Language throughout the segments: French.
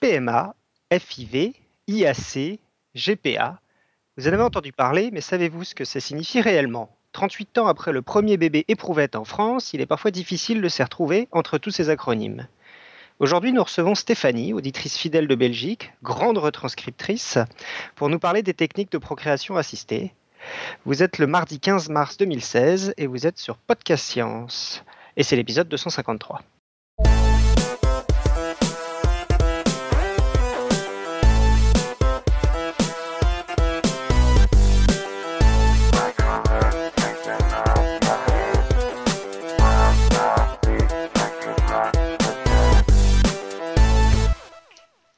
PMA, FIV, IAC, GPA. Vous en avez entendu parler, mais savez-vous ce que ça signifie réellement? 38 ans après le premier bébé éprouvette en France, il est parfois difficile de s'y retrouver entre tous ces acronymes. Aujourd'hui, nous recevons Stéphanie, auditrice fidèle de Belgique, grande retranscriptrice, pour nous parler des techniques de procréation assistée. Vous êtes le mardi 15 mars 2016 et vous êtes sur Podcast Science. Et c'est l'épisode 253.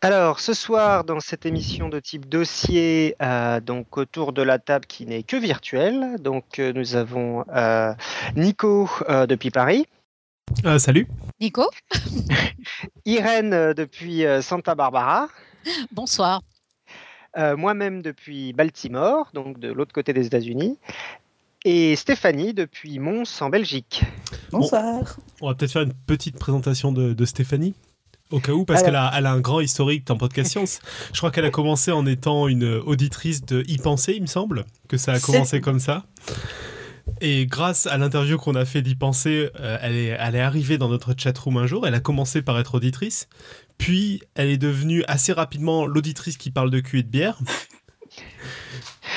Alors, ce soir, dans cette émission de type dossier, euh, donc autour de la table qui n'est que virtuelle, donc euh, nous avons euh, Nico depuis Paris. salut. Nico. Irène depuis Santa Barbara. Bonsoir. Moi-même depuis Baltimore, donc de l'autre côté des États-Unis. Et Stéphanie depuis Mons en Belgique. Bonsoir. On, va peut-être faire une petite présentation de Stéphanie. Au cas où, parce qu'elle a, elle a un grand historique en podcast science. Je crois qu'elle a commencé en étant une auditrice de y penser, il me semble, que ça a commencé comme ça. Et grâce à l'interview qu'on a fait d'y penser, euh, elle, est, elle est arrivée dans notre chatroom un jour. Elle a commencé par être auditrice. Puis, elle est devenue assez rapidement l'auditrice qui parle de cul et de bière.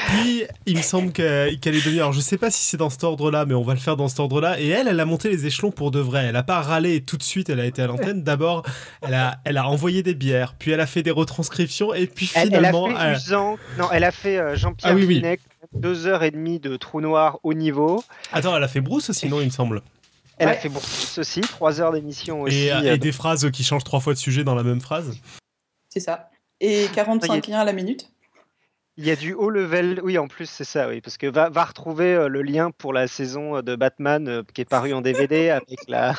Puis, il me semble qu'elle est devenue. Alors, je sais pas si c'est dans cet ordre-là, mais on va le faire dans cet ordre-là. Et elle, elle a monté les échelons pour de vrai. Elle a pas râlé tout de suite, elle a été à l'antenne. D'abord, elle a, elle a envoyé des bières, puis elle a fait des retranscriptions, et puis finalement. Elle, a fait Non, elle a fait euh, Jean-Pierre ah, oui, deux heures et demie de trou noir au niveau. Attends, elle a fait Bruce aussi, non, il me semble. Elle a fait Bruce aussi, trois heures d'émission aussi. Et, euh, et des phrases qui changent trois fois de sujet dans la même phrase. C'est ça. Et 45 liens à la minute. Il y a du haut level, oui, en plus, c'est ça, oui, parce que va, va retrouver euh, le lien pour la saison euh, de Batman euh, qui est paru en DVD avec la.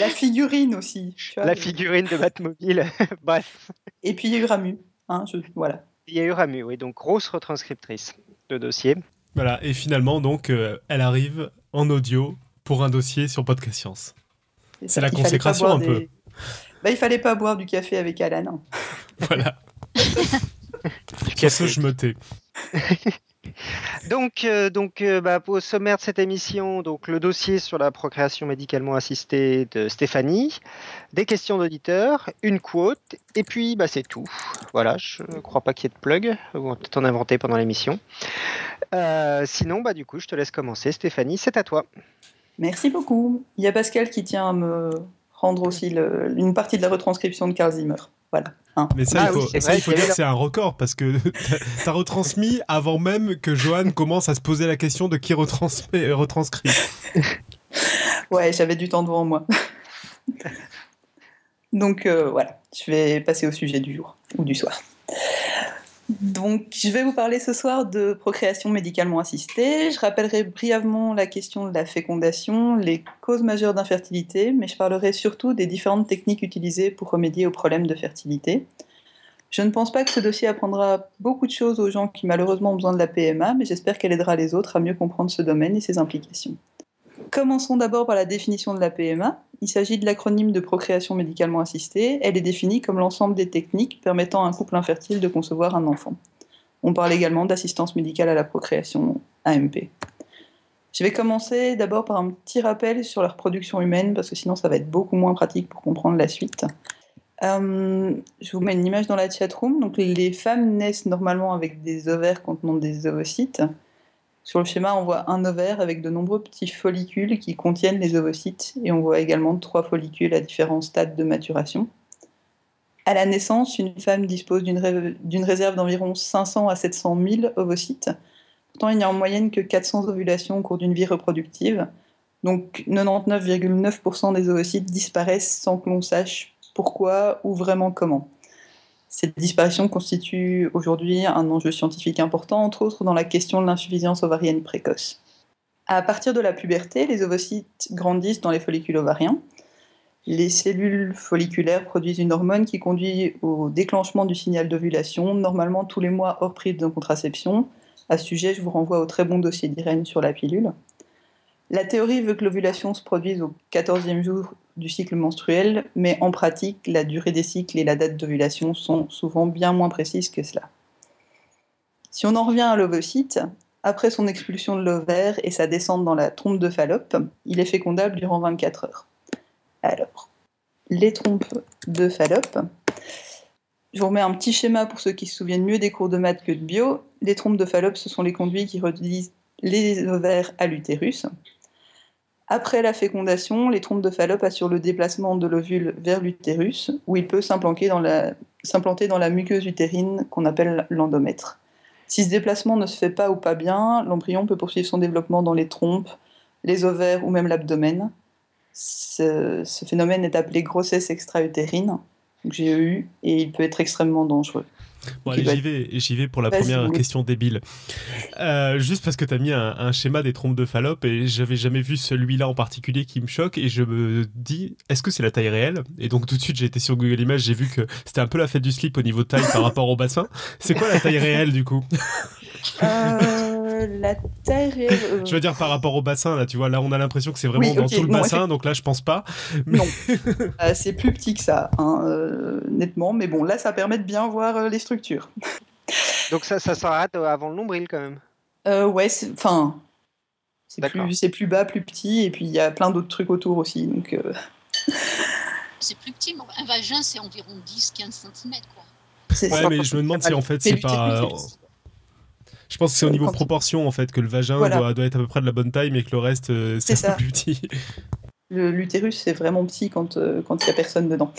la figurine aussi. la figurine de Batmobile, bref. Et puis il y a eu Ramu, hein, voilà. Il y a eu Ramu, oui, donc grosse retranscriptrice de dossier. Voilà, et finalement, donc, elle arrive en audio pour un dossier sur Podcast Science. C'est la consécration un peu. Bah, il fallait pas boire du café avec Alan. Hein. voilà. Sur ce, je me tais. donc, euh, donc euh, bah, au sommaire de cette émission, donc le dossier sur la procréation médicalement assistée de Stéphanie, des questions d'auditeurs, une quote, et puis bah, c'est tout. Voilà, je ne crois pas qu'il y ait de plug, on va peut-être en inventer pendant l'émission. Euh, sinon, bah, du coup, je te laisse commencer. Stéphanie, c'est à toi. Merci beaucoup. Il y a Pascal qui tient à me rendre aussi une partie de la retranscription de Carl Zimmer. Voilà. Hein. Mais ça, il ah faut, dire que c'est un record parce que tu as retransmis avant même que Johan commence à se poser la question de qui retransmet, retranscrit. ouais, j'avais du temps devant moi. Donc euh, voilà, je vais passer au sujet du jour ou du soir. Donc, je vais vous parler ce soir de procréation médicalement assistée. Je rappellerai brièvement la question de la fécondation, les causes majeures d'infertilité, mais je parlerai surtout des différentes techniques utilisées pour remédier aux problèmes de fertilité. Je ne pense pas que ce dossier apprendra beaucoup de choses aux gens qui malheureusement ont besoin de la PMA, mais j'espère qu'elle aidera les autres à mieux comprendre ce domaine et ses implications. Commençons d'abord par la définition de la PMA. Il s'agit de l'acronyme de procréation médicalement assistée. Elle est définie comme l'ensemble des techniques permettant à un couple infertile de concevoir un enfant. On parle également d'assistance médicale à la procréation, AMP. Je vais commencer d'abord par un petit rappel sur la reproduction humaine, parce que sinon ça va être beaucoup moins pratique pour comprendre la suite. Euh, je vous mets une image dans la chatroom. Donc les femmes naissent normalement avec des ovaires contenant des ovocytes. Sur le schéma, on voit un ovaire avec de nombreux petits follicules qui contiennent les ovocytes et on voit également trois follicules à différents stades de maturation. À la naissance, une femme dispose d'une réserve d'environ 500 à 700 000 ovocytes. Pourtant, il n'y a en moyenne que 400 ovulations au cours d'une vie reproductive. Donc 99,9% des ovocytes disparaissent sans que l'on sache pourquoi ou vraiment comment. Cette disparition constitue aujourd'hui un enjeu scientifique important, entre autres dans la question de l'insuffisance ovarienne précoce. À partir de la puberté, les ovocytes grandissent dans les follicules ovariens. Les cellules folliculaires produisent une hormone qui conduit au déclenchement du signal d'ovulation, normalement tous les mois hors prise de contraception. À ce sujet, je vous renvoie au très bon dossier d'Irène sur la pilule. La théorie veut que l'ovulation se produise au 14e jour du cycle menstruel, mais en pratique, la durée des cycles et la date d'ovulation sont souvent bien moins précises que cela. Si on en revient à l'ovocyte, après son expulsion de l'ovaire et sa descente dans la trompe de Fallope, il est fécondable durant 24 heures. Alors, les trompes de Fallope. Je vous remets un petit schéma pour ceux qui se souviennent mieux des cours de maths que de bio. Les trompes de Fallope, ce sont les conduits qui relisent les ovaires à l'utérus. Après la fécondation, les trompes de Fallope assurent le déplacement de l'ovule vers l'utérus, où il peut s'implanter dans, la, muqueuse utérine qu'on appelle l'endomètre. Si ce déplacement ne se fait pas ou pas bien, l'embryon peut poursuivre son développement dans les trompes, les ovaires ou même l'abdomen. Ce, phénomène est appelé grossesse extra-utérine, GEU, et il peut être extrêmement dangereux. Bon, allez, j'y vais, j'y vais pour la première question débile. Euh, juste parce que tu as mis un, schéma des trompes de Fallope et j'avais jamais vu celui-là en particulier qui me choque et je me dis, est-ce que c'est la taille réelle? Et donc tout de suite, j'ai été sur Google Images, j'ai vu que c'était un peu la fête du slip au niveau taille par rapport au bassin. C'est quoi la taille réelle du coup? Euh, La taille réelle. Euh, je veux dire par rapport au bassin, là, tu vois, là on a l'impression que c'est vraiment dans tout le bassin, donc là je pense pas. Non, c'est plus petit que ça, hein, nettement, mais bon, là ça permet de bien voir les structures Donc ça, ça s'arrête avant le nombril quand même euh, Ouais, enfin, c'est plus, plus, bas, plus petit, et puis il y a plein d'autres trucs autour aussi. Donc, euh. C'est plus petit, mais un vagin c'est environ 10-15 cm. Quoi. Ouais, mais je me demande si en fait c'est pas. Je pense que c'est au niveau proportion en fait que le vagin doit, doit, être à peu près de la bonne taille, mais que le reste euh, c'est un peu plus petit. L'utérus c'est vraiment petit quand il quand n'y a personne dedans.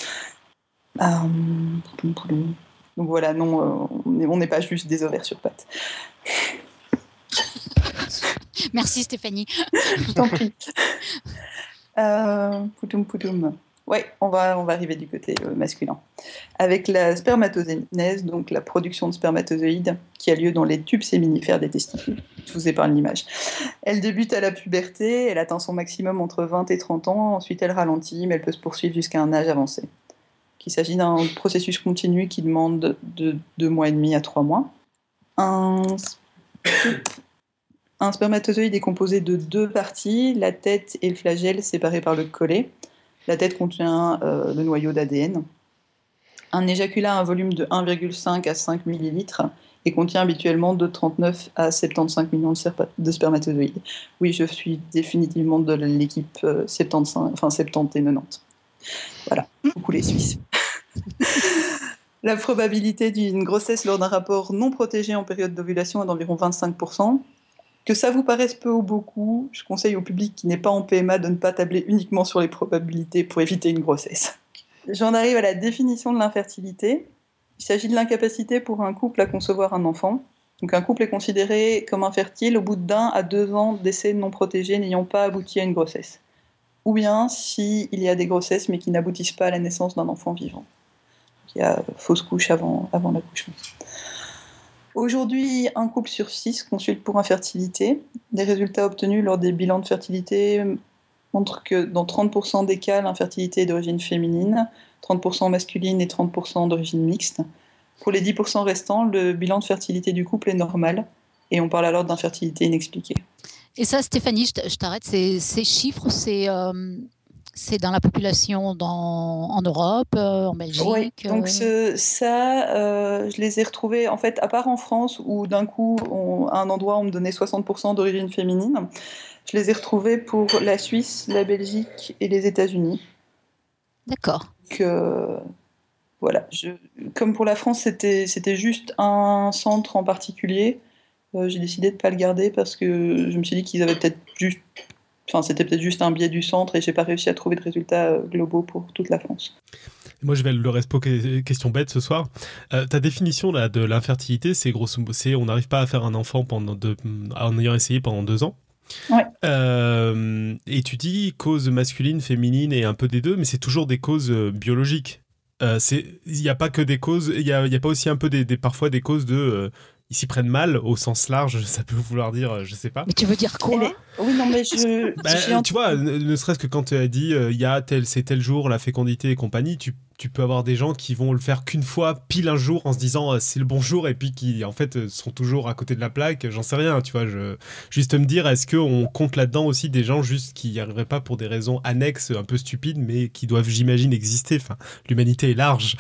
Donc voilà, non, euh, on n'est pas juste des ovaires sur pattes. Merci Stéphanie. Je t'en prie. Euh, poutoum Ouais, on va, on va arriver du côté euh, masculin. Avec la spermatogénèse, donc la production de spermatozoïdes, qui a lieu dans les tubes séminifères des testicules. Je vous épargne l'image. Elle débute à la puberté, elle atteint son maximum entre 20 et 30 ans, ensuite elle ralentit, mais elle peut se poursuivre jusqu'à un âge avancé. Il s'agit d'un processus continu qui demande de deux mois et demi à trois mois. Un, spermatozoïde est composé de deux parties, la tête et le flagelle séparés par le collet. La tête contient euh, le noyau d'ADN. Un éjaculat a un volume de 1,5 à 5 millilitres et contient habituellement de 39 à 75 millions de, spermatozoïdes. Oui, je suis définitivement de l'équipe 75, euh, enfin 70 et 90. Voilà, beaucoup les Suisses. la probabilité d'une grossesse lors d'un rapport non protégé en période d'ovulation est d'environ 25%. Que ça vous paraisse peu ou beaucoup, je conseille au public qui n'est pas en PMA de ne pas tabler uniquement sur les probabilités pour éviter une grossesse. J'en arrive à la définition de l'infertilité. Il s'agit de l'incapacité pour un couple à concevoir un enfant. Donc un couple est considéré comme infertile au bout d'un à deux ans d'essais non protégés n'ayant pas abouti à une grossesse. Ou bien s'il y a des grossesses mais qui n'aboutissent pas à la naissance d'un enfant vivant il y a fausse couche avant, avant l'accouchement. Aujourd'hui, un couple sur six consulte pour infertilité. Les résultats obtenus lors des bilans de fertilité montrent que dans 30% des cas, l'infertilité est d'origine féminine, 30% masculine et 30% d'origine mixte. Pour les 10% restants, le bilan de fertilité du couple est normal et on parle alors d'infertilité inexpliquée. Et ça, Stéphanie, je t'arrête, ces, chiffres, c'est euh, c'est dans la population dans, en Europe, euh, en Belgique Oui, donc euh ça, euh, je les ai retrouvés, en fait, à part en France, où d'un coup, à un endroit, on me donnait 60% d'origine féminine, je les ai retrouvés pour la Suisse, la Belgique et les États-Unis. D'accord. Que, voilà, je, comme pour la France, c'était juste un centre en particulier. J'ai décidé de ne pas le garder parce que je me suis dit qu'ils avaient peut-être juste Enfin, c'était peut-être juste un biais du centre et j'ai pas réussi à trouver de résultats euh, globaux pour toute la France. Moi, je vais le respo question bête ce soir. Euh, ta définition là, de l'infertilité, c'est grosso modo, on n'arrive pas à faire un enfant pendant en ayant essayé pendant deux ans. Ouais. Euh, et tu dis cause masculine, féminine et un peu des deux, mais c'est toujours des causes biologiques. Il n'y a pas que des causes, il n'y a, a, pas aussi un peu des, parfois des causes de ils s'y prennent mal au sens large, ça peut vouloir dire, je sais pas. Mais tu veux dire quoi Oui, non, mais je. Bah, tu vois, ne serait-ce que quand tu as dit, il y a tel, c'est tel jour, la fécondité et compagnie, tu tu peux avoir des gens qui vont le faire qu'une fois, pile un jour, en se disant euh, c'est le bon jour, et puis qui en fait euh, sont toujours à côté de la plaque. J'en sais rien, tu vois. Je... Juste me dire, est-ce qu'on compte là-dedans aussi des gens juste qui n'y arriveraient pas pour des raisons annexes, un peu stupides, mais qui doivent, j'imagine, exister. Enfin, l'humanité est large.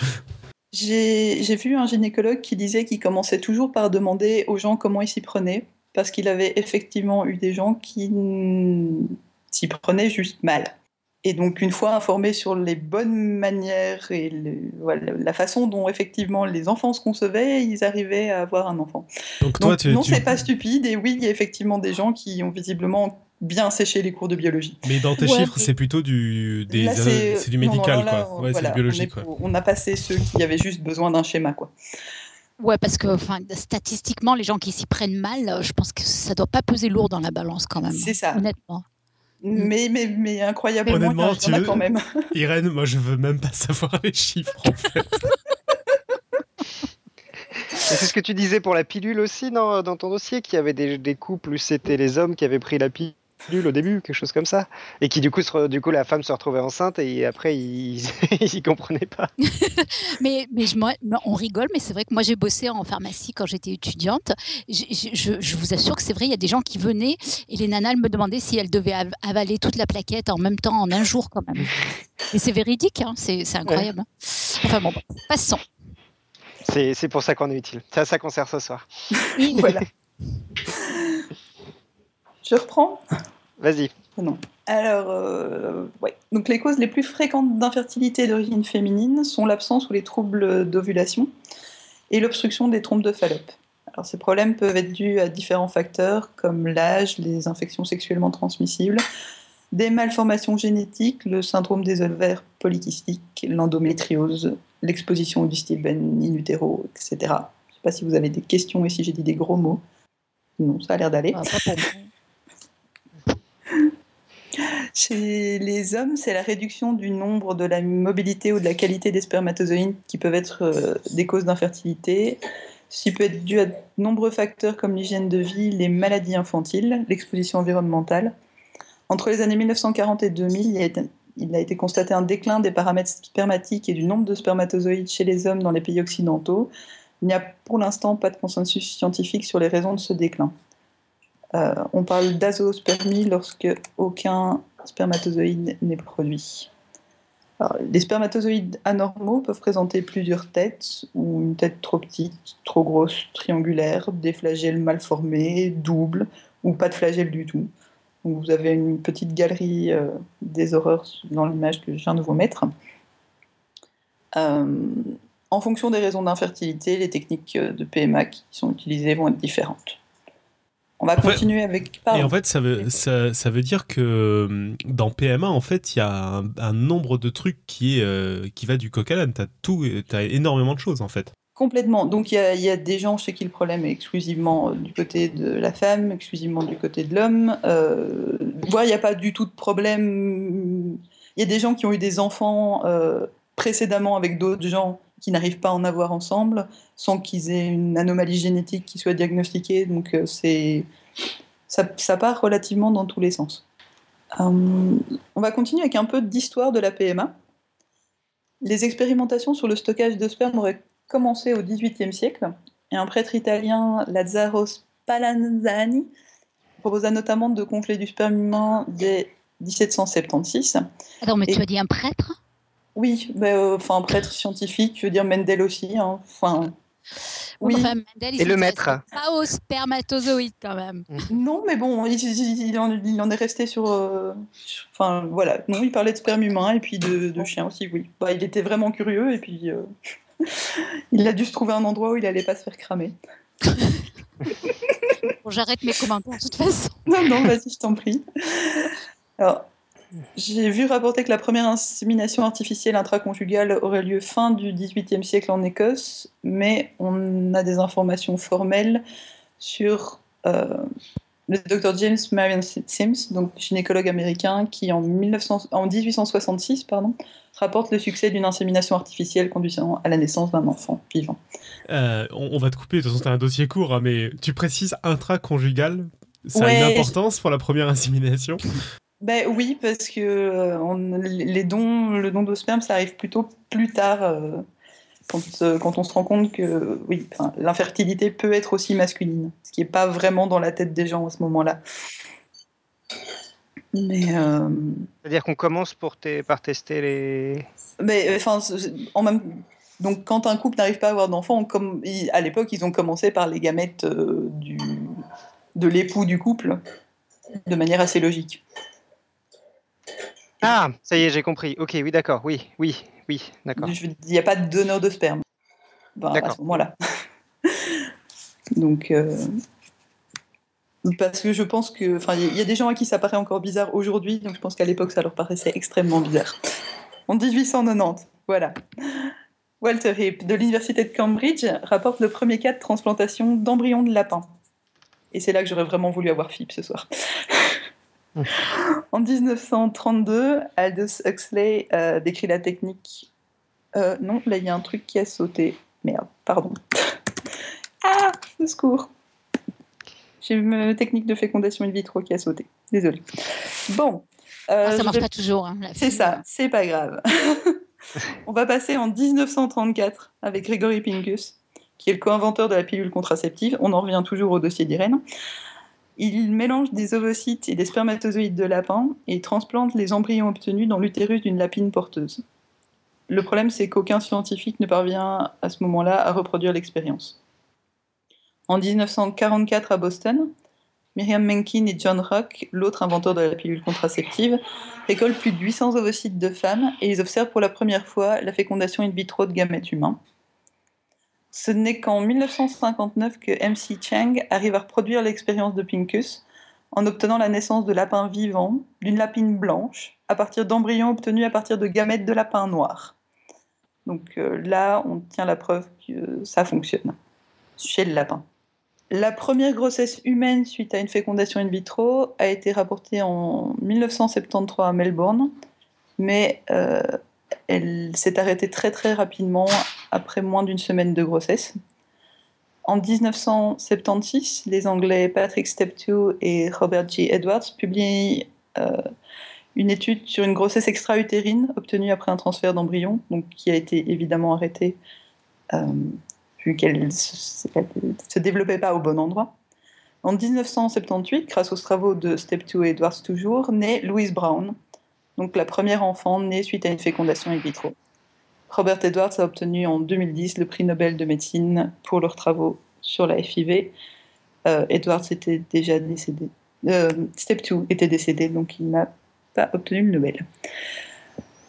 J'ai vu un gynécologue qui disait qu'il commençait toujours par demander aux gens comment ils s'y prenaient, parce qu'il avait effectivement eu des gens qui s'y prenaient juste mal. Et donc, une fois informés sur les bonnes manières et la façon dont effectivement les enfants se concevaient, ils arrivaient à avoir un enfant. Donc, toi, non, c'est pas stupide. Et oui, il y a effectivement des gens qui ont visiblement bien séché les cours de biologie. Mais dans tes chiffres, c'est plutôt du, des, c'est du médical, quoi. Ouais, c'est du biologique. On, a passé ceux qui avaient juste besoin d'un schéma, quoi. Ouais, parce que enfin, statistiquement, les gens qui s'y prennent mal, je pense que ça doit pas peser lourd dans la balance quand même. C'est ça. Honnêtement. Mm. Mais, mais, mais incroyablement, Honnêtement, tu veux... quand même. Irène, moi je veux même pas savoir les chiffres en fait. C'est ce que tu disais pour la pilule aussi dans, dans ton dossier, qu'il y avait des, des couples où c'était les hommes qui avaient pris la pilule nul au début, quelque chose comme ça. Et qui, du coup, du coup la femme se retrouvait enceinte et après, ils n'y comprenaient pas. mais mais je, moi, on rigole, mais c'est vrai que moi, j'ai bossé en pharmacie quand j'étais étudiante. Je, je, je, vous assure que c'est vrai, il y a des gens qui venaient et les nanas me demandaient si elles devaient avaler toute la plaquette en même temps, en un jour quand même. Et c'est véridique, hein, c'est incroyable. Hein. Enfin bon, passons. C'est pour ça qu'on est utile. C'est à ça qu'on sert ce soir. voilà. Je reprends? Vas-y. Non. Alors, euh, ouais. Donc, les causes les plus fréquentes d'infertilité d'origine féminine sont l'absence ou les troubles d'ovulation et l'obstruction des trompes de Fallope. Alors, ces problèmes peuvent être dus à différents facteurs comme l'âge, les infections sexuellement transmissibles, des malformations génétiques, le syndrome des ovaires polykystiques, l'endométriose, l'exposition au distilbène in utero, etc. Je ne sais pas si vous avez des questions et si j'ai dit des gros mots. Non, ça a l'air d'aller. Ah, chez les hommes, c'est la réduction du nombre, de la mobilité ou de la qualité des spermatozoïdes qui peuvent être euh, des causes d'infertilité. Ceci peut être dû à de nombreux facteurs comme l'hygiène de vie, les maladies infantiles, l'exposition environnementale. Entre les années 1940 et 2000, il a, été, constaté un déclin des paramètres spermatiques et du nombre de spermatozoïdes chez les hommes dans les pays occidentaux. Il n'y a pour l'instant pas de consensus scientifique sur les raisons de ce déclin. Euh, on parle d'azospermie lorsque aucun spermatozoïde n'est produit. les spermatozoïdes anormaux peuvent présenter plusieurs têtes, ou une tête trop petite, trop grosse, triangulaire, des flagelles mal formés, doubles, ou pas de flagelles du tout. vous avez une petite galerie euh, des horreurs dans l'image que je viens de vous mettre. Euh, en fonction des raisons d'infertilité, les techniques de PMA qui sont utilisées vont être différentes. On va continuer avec. Et en fait, ça veut, ça, veut dire que euh, dans PMA, en fait, il y a un, nombre de trucs qui, est, euh, qui va du coq à l'âne. Tu as, tout, as énormément de choses, en fait. Complètement. Donc, il y, a, des gens chez qui le problème est exclusivement euh, du côté de la femme, exclusivement du côté de l'homme. Euh, il n'y a pas du tout de problème. Il y a des gens qui ont eu des enfants précédemment avec d'autres gens qui n'arrivent pas à en avoir ensemble sans qu'ils aient une anomalie génétique qui soit diagnostiquée. Donc euh, c'est ça, ça, part relativement dans tous les sens. Euh, on va continuer avec un peu d'histoire de la PMA. Les expérimentations sur le stockage de sperme auraient commencé au XVIIIe siècle et un prêtre italien, Lazzaro Spallanzani, proposa notamment de congeler du sperme humain dès 1776. Attends, mais tu as dit un prêtre? Oui, mais, euh, enfin, prêtre scientifique, je veux dire Mendel aussi. Hein. Enfin, oui. Mendel, il Et le maître. Pas aux spermatozoïdes quand même. Mm. Non, mais bon, il, en, est resté sur, euh, Enfin, voilà. Non, il parlait de sperme humain et puis de, de chien aussi, oui. Bah, il était vraiment curieux et puis euh, il a dû se trouver un endroit où il allait pas se faire cramer. bon, j'arrête mes commentaires de toute façon. Non, non, vas-y, je t'en prie. Alors, j'ai vu rapporter que la première insémination artificielle intraconjugale aurait lieu fin du XVIIIe siècle en Écosse, mais on a des informations formelles sur euh, le docteur James Marion Sims, donc gynécologue américain, qui en, 1900, en 1866 pardon, rapporte le succès d'une insémination artificielle conduisant à la naissance d'un enfant vivant. Euh, on, va te couper, de toute façon c'est un dossier court, hein, mais tu précises intraconjugal, ça a une importance pour la première insémination? Ben oui, parce que euh, les dons, le don de sperme, ça arrive plutôt plus tard, euh, quand, quand, on se rend compte que oui, l'infertilité peut être aussi masculine, ce qui n'est pas vraiment dans la tête des gens à ce moment-là. Mais euh, c'est-à-dire qu'on commence pour par tester les. Mais enfin, en même donc quand un couple n'arrive pas à avoir d'enfants, comme à l'époque ils ont commencé par les gamètes du de l'époux du couple, de manière assez logique. Ah, ça y est, j'ai compris. Ok, oui, d'accord. Oui, oui, oui, d'accord. Il n'y a pas de donneur de sperme ben, à ce moment-là. Donc, euh, parce que je pense que, enfin, il y, a des gens à qui ça paraît encore bizarre aujourd'hui, donc je pense qu'à l'époque ça leur paraissait extrêmement bizarre. En 1890, voilà. Walter Heap de l'université de Cambridge rapporte le premier cas de transplantation d'embryons de lapin. Et c'est là que j'aurais vraiment voulu avoir Philippe ce soir. en 1932, Aldous Huxley euh, décrit la technique. Euh, non, là il y a un truc qui a sauté. Merde, pardon. ah, au secours. J'ai une technique de fécondation in vitro qui a sauté. Désolée. Bon. Euh, ah, ça marche pas toujours. Hein, c'est ça, c'est pas grave. On va passer en 1934 avec Gregory Pincus, qui est le co-inventeur de la pilule contraceptive. On en revient toujours au dossier d'Irène. Il mélange des ovocytes et des spermatozoïdes de lapin et transplante les embryons obtenus dans l'utérus d'une lapine porteuse. Le problème, c'est qu'aucun scientifique ne parvient à ce moment-là à reproduire l'expérience. En 1944 à Boston, Miriam Menkin et John Rock, l'autre inventeur de la pilule contraceptive, récoltent plus de 800 ovocytes de femmes et ils observent pour la première fois la fécondation in vitro de gamètes humains. Ce n'est qu'en 1959 que MC Chang arrive à reproduire l'expérience de Pincus en obtenant la naissance de lapins vivants d'une lapine blanche à partir d'embryons obtenus à partir de gamètes de lapins noirs. Donc euh, là, on tient la preuve que ça fonctionne chez le lapin. La première grossesse humaine suite à une fécondation in vitro a été rapportée en 1973 à Melbourne, mais euh, elle s'est arrêtée très très rapidement après moins d'une semaine de grossesse. En 1976, les Anglais Patrick Steptoe et Robert G. Edwards publient euh, une étude sur une grossesse extra-utérine obtenue après un transfert d'embryon, qui a été évidemment arrêtée euh, vu qu'elle ne se développait pas au bon endroit. En 1978, grâce aux travaux de Steptoe et Edwards toujours, naît Louise Brown, donc la première enfant née suite à une fécondation in vitro. Robert Edwards a obtenu en 2010 le prix Nobel de médecine pour leurs travaux sur la FIV. Euh, Edwards était déjà décédé. Euh, Step 2 était décédé, donc il n'a pas obtenu le Nobel.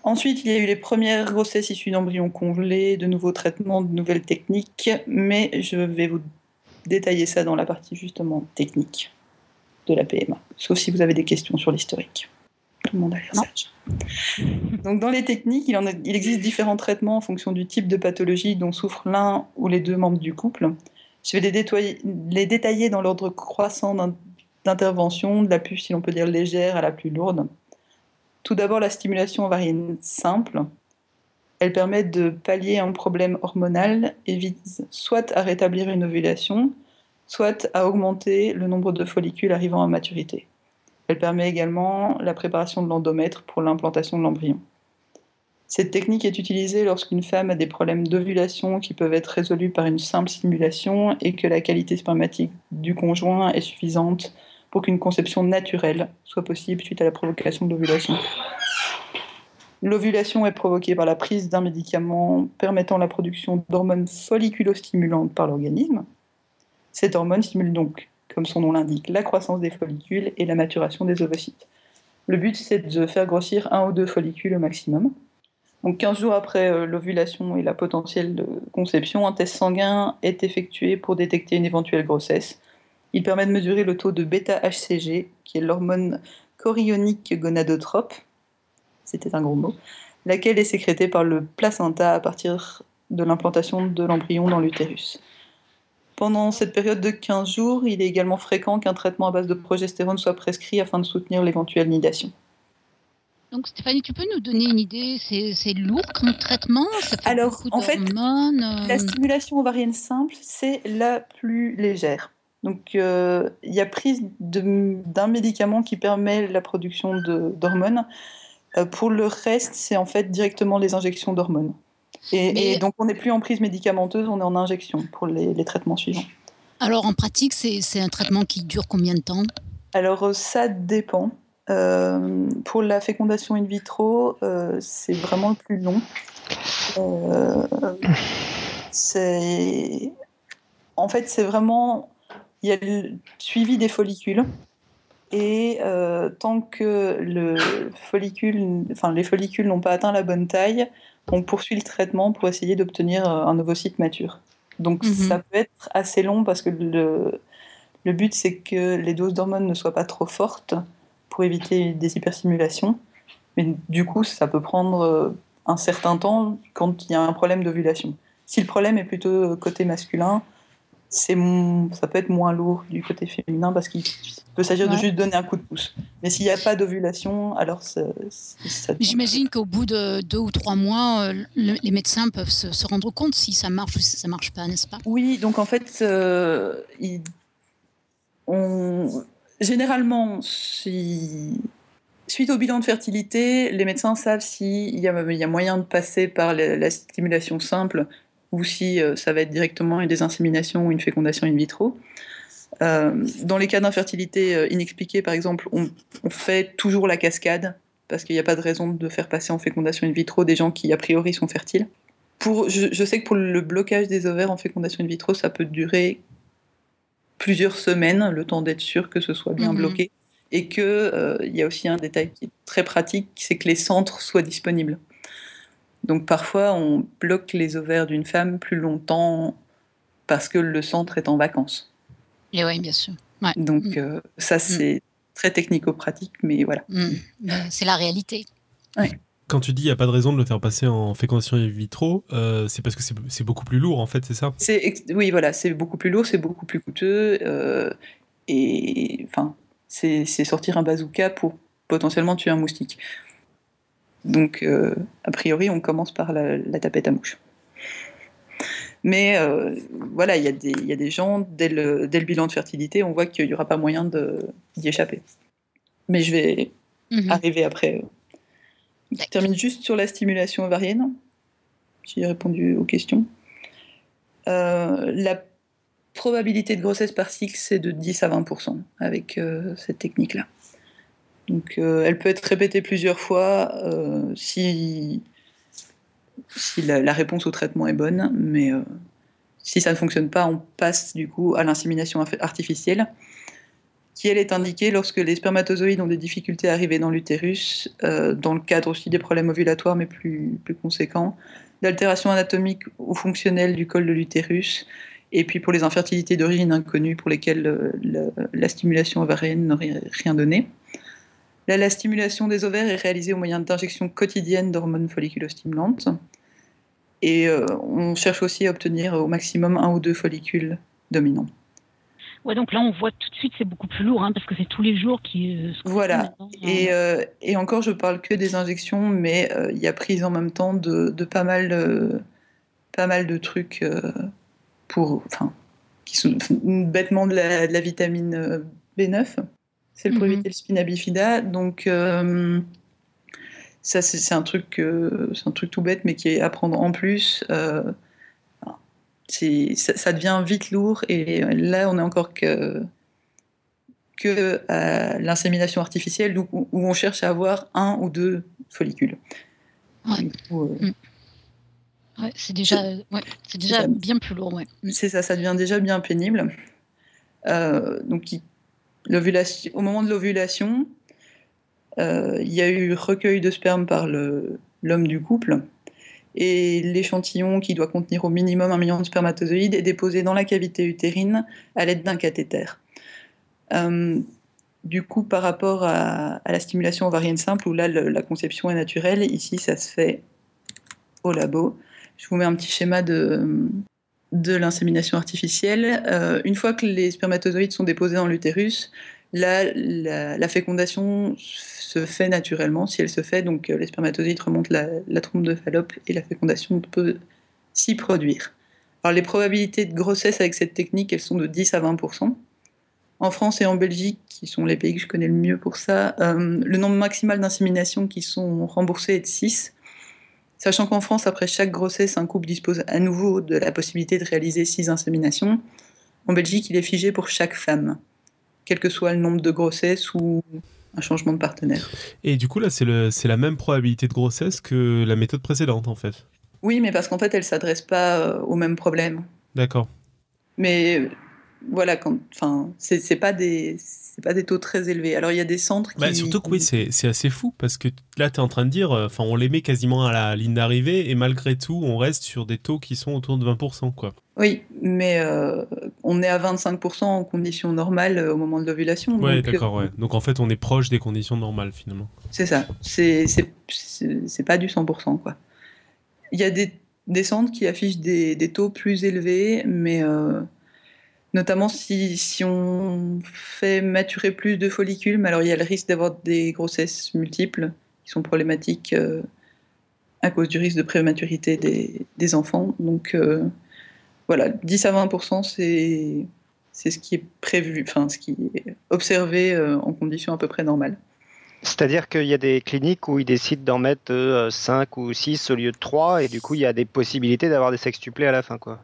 Ensuite, il y a eu les premières grossesses issues d'embryons congelés, de nouveaux traitements, de nouvelles techniques, mais je vais vous détailler ça dans la partie justement technique de la PMA, sauf si vous avez des questions sur l'historique. Tout le monde a. Donc, dans les techniques, il, en il, existe différents traitements en fonction du type de pathologie dont souffrent l'un ou les deux membres du couple. Je vais les, les détailler dans l'ordre croissant d'intervention, de la plus, si l'on peut dire, légère à la plus lourde. Tout d'abord, la stimulation ovarienne simple. Elle permet de pallier un problème hormonal et vise soit à rétablir une ovulation, soit à augmenter le nombre de follicules arrivant à maturité. Elle permet également la préparation de l'endomètre pour l'implantation de l'embryon. Cette technique est utilisée lorsqu'une femme a des problèmes d'ovulation qui peuvent être résolus par une simple stimulation et que la qualité spermatique du conjoint est suffisante pour qu'une conception naturelle soit possible suite à la provocation de l'ovulation. L'ovulation est provoquée par la prise d'un médicament permettant la production d'hormones folliculostimulantes par l'organisme. Cette hormone stimule donc comme son nom l'indique, la croissance des follicules et la maturation des ovocytes. Le but, c'est de faire grossir un ou deux follicules au maximum. Donc 15 jours après euh, l'ovulation et la potentielle conception, un test sanguin est effectué pour détecter une éventuelle grossesse. Il permet de mesurer le taux de bêta-HCG, qui est l'hormone chorionique gonadotrope, c'était un gros mot, laquelle est sécrétée par le placenta à partir de l'implantation de l'embryon dans l'utérus. Pendant cette période de 15 jours, il est également fréquent qu'un traitement à base de progestérone soit prescrit afin de soutenir l'éventuelle nidation. Donc Stéphanie, tu peux nous donner une idée? C'est lourd comme traitement? Alors, en fait, la euh? stimulation ovarienne simple, c'est la plus légère. Donc, euh, il y a prise d'un médicament qui permet la production d'hormones. Euh, pour le reste, c'est en fait directement les injections d'hormones. Et, donc, on n'est plus en prise médicamenteuse, on est en injection pour les, traitements suivants. Alors, en pratique, c'est un traitement qui dure combien de temps? Alors, ça dépend. Euh, pour la fécondation in vitro, c'est vraiment le plus long. c'est en fait, c'est vraiment il y a le suivi des follicules. Et euh, tant que le follicule, enfin, les follicules n'ont pas atteint la bonne taille, on poursuit le traitement pour essayer d'obtenir euh, un ovocyte mature. Donc mhm. ça peut être assez long parce que le, le but c'est que les doses d'hormones ne soient pas trop fortes pour éviter des hyperstimulations. Mais du coup, ça peut prendre euh, un certain temps quand il y a un problème d'ovulation. Si le problème est plutôt côté masculin, c'est ça peut être moins lourd du côté féminin parce qu'il peut s'agir de juste donner un coup de pouce. Mais s'il n'y a pas d'ovulation, alors ça. J'imagine qu'au bout de deux ou trois mois, euh, les médecins peuvent se, rendre compte si ça marche ou si ça marche pas, n'est-ce pas? Oui, donc en fait, euh, on... généralement, si... suite au bilan de fertilité, les médecins savent s'il y, y a moyen de passer par la stimulation simple ou si euh, ça va être directement une désinsémination ou une fécondation in vitro. Euh, dans les cas d'infertilité euh, inexpliquée, par exemple, on, fait toujours la cascade parce qu'il n'y a pas de raison de faire passer en fécondation in vitro des gens qui a priori sont fertiles. Pour, je, sais que pour le blocage des ovaires en fécondation in vitro, ça peut durer plusieurs semaines, le temps d'être sûr que ce soit bien mhm. bloqué. Et qu'il il y a aussi un détail qui est très pratique, c'est que les centres soient disponibles. Donc parfois, on bloque les ovaires d'une femme plus longtemps parce que le centre est en vacances. Et oui, bien sûr. Donc mm. euh, ça, mm. c'est très technico-pratique, mais voilà. Mm. C'est la réalité. Quand tu dis qu'il n'y a pas de raison de le faire passer en fécondation in vitro, euh, c'est parce que c'est beaucoup plus lourd, en fait, c'est ça? Oui, voilà, c'est beaucoup plus lourd, c'est beaucoup plus coûteux. Euh, et enfin, c'est sortir un bazooka pour potentiellement tuer un moustique. Donc, euh, a priori, on commence par la, tapette à mouche. Mais euh, voilà, il y, a des gens, dès le, bilan de fertilité, on voit qu'il n'y aura pas moyen d'y échapper. Mais je vais mhm. arriver après. Je termine juste sur la stimulation ovarienne. J'ai répondu aux questions. Euh, la probabilité de grossesse par cycle, c'est de 10 à 20% avec cette technique-là. Donc euh, elle peut être répétée plusieurs fois euh, si, si la, réponse au traitement est bonne, mais euh, si ça ne fonctionne pas, on passe du coup à l'insémination artificielle, qui elle est indiquée lorsque les spermatozoïdes ont des difficultés à arriver dans l'utérus, dans le cadre aussi des problèmes ovulatoires mais plus, plus conséquents, d'altération anatomique ou fonctionnelle du col de l'utérus, et puis pour les infertilités d'origine inconnue pour lesquelles la stimulation ovarienne n'aurait rien donné. La, stimulation des ovaires est réalisée au moyen d'injections quotidiennes d'hormones folliculostimulantes. Et euh, on cherche aussi à obtenir au maximum un ou deux follicules dominants. Ouais, donc là, on voit tout de suite, c'est beaucoup plus lourd, hein, parce que c'est tous les jours qui. Euh, voilà. Et, euh, et, encore, je parle que des injections, mais il y a prise en même temps de, pas, mal, pas mal de trucs pour. Enfin, qui sont bêtement de la, de la vitamine B9 c'est le éviter le spina bifida. Donc, euh, ça, c'est un, truc, c'est un truc tout bête, mais qui est à prendre en plus. Euh, ça, ça, devient vite lourd, et là, on est encore que, que à l'insémination artificielle, où, on cherche à avoir un ou deux follicules. Ouais. Euh, mm. c'est déjà, c'est déjà bien plus lourd. Mm. C'est ça, ça devient déjà bien pénible. donc, il au moment de l'ovulation, euh, il y a eu recueil de sperme par l'homme du couple. Et l'échantillon, qui doit contenir au minimum un million de spermatozoïdes, est déposé dans la cavité utérine à l'aide d'un cathéter. Euh, du coup, par rapport à, la stimulation ovarienne simple, où là, la conception est naturelle, ici, ça se fait au labo. Je vous mets un petit schéma de, de l'insémination artificielle, euh, une fois que les spermatozoïdes sont déposés dans l'utérus, la, la, fécondation se fait naturellement, si elle se fait, donc les spermatozoïdes remontent la, la trompe de Fallope et la fécondation peut s'y produire. Alors les probabilités de grossesse avec cette technique, elles sont de 10 à 20 en France et en Belgique, qui sont les pays que je connais le mieux pour ça, euh, le nombre maximal d'inséminations qui sont remboursées est de 6. Sachant qu'en France, après chaque grossesse, un couple dispose à nouveau de la possibilité de réaliser 6 inséminations. En Belgique, il est figé pour chaque femme, quel que soit le nombre de grossesses ou un changement de partenaire. Et du coup, là, c'est la même probabilité de grossesse que la méthode précédente, en fait Oui, mais parce qu'en fait, elle ne s'adresse pas euh, au même problème. D'accord. Mais voilà, quand, enfin, c'est pas des pas des taux très élevés. Alors il y a des centres bah, qui. surtout que oui, c'est assez fou parce que là, tu es en train de dire, euh, enfin, on les met quasiment à la ligne d'arrivée et malgré tout, on reste sur des taux qui sont autour de 20%. Quoi. Oui, mais euh, on est à 25% en conditions normales euh, au moment de l'ovulation. Oui, d'accord, ouais. Donc en fait, on est proche des conditions normales finalement. C'est ça. C'est pas du 100%. Quoi. Il y a des, des centres qui affichent des, des taux plus élevés, mais notamment si, on fait maturer plus de follicules, mais alors il y a le risque d'avoir des grossesses multiples qui sont problématiques euh, à cause du risque de prématurité des, des enfants. Donc euh, voilà, 10 à 20 c'est c'est ce qui est prévu, enfin ce qui est observé euh, en conditions à peu près normales. C'est-à-dire qu'il y a des cliniques où ils décident d'en mettre 5 ou 6 au lieu de 3 et du coup il y a des possibilités d'avoir des sextuplés à la fin quoi.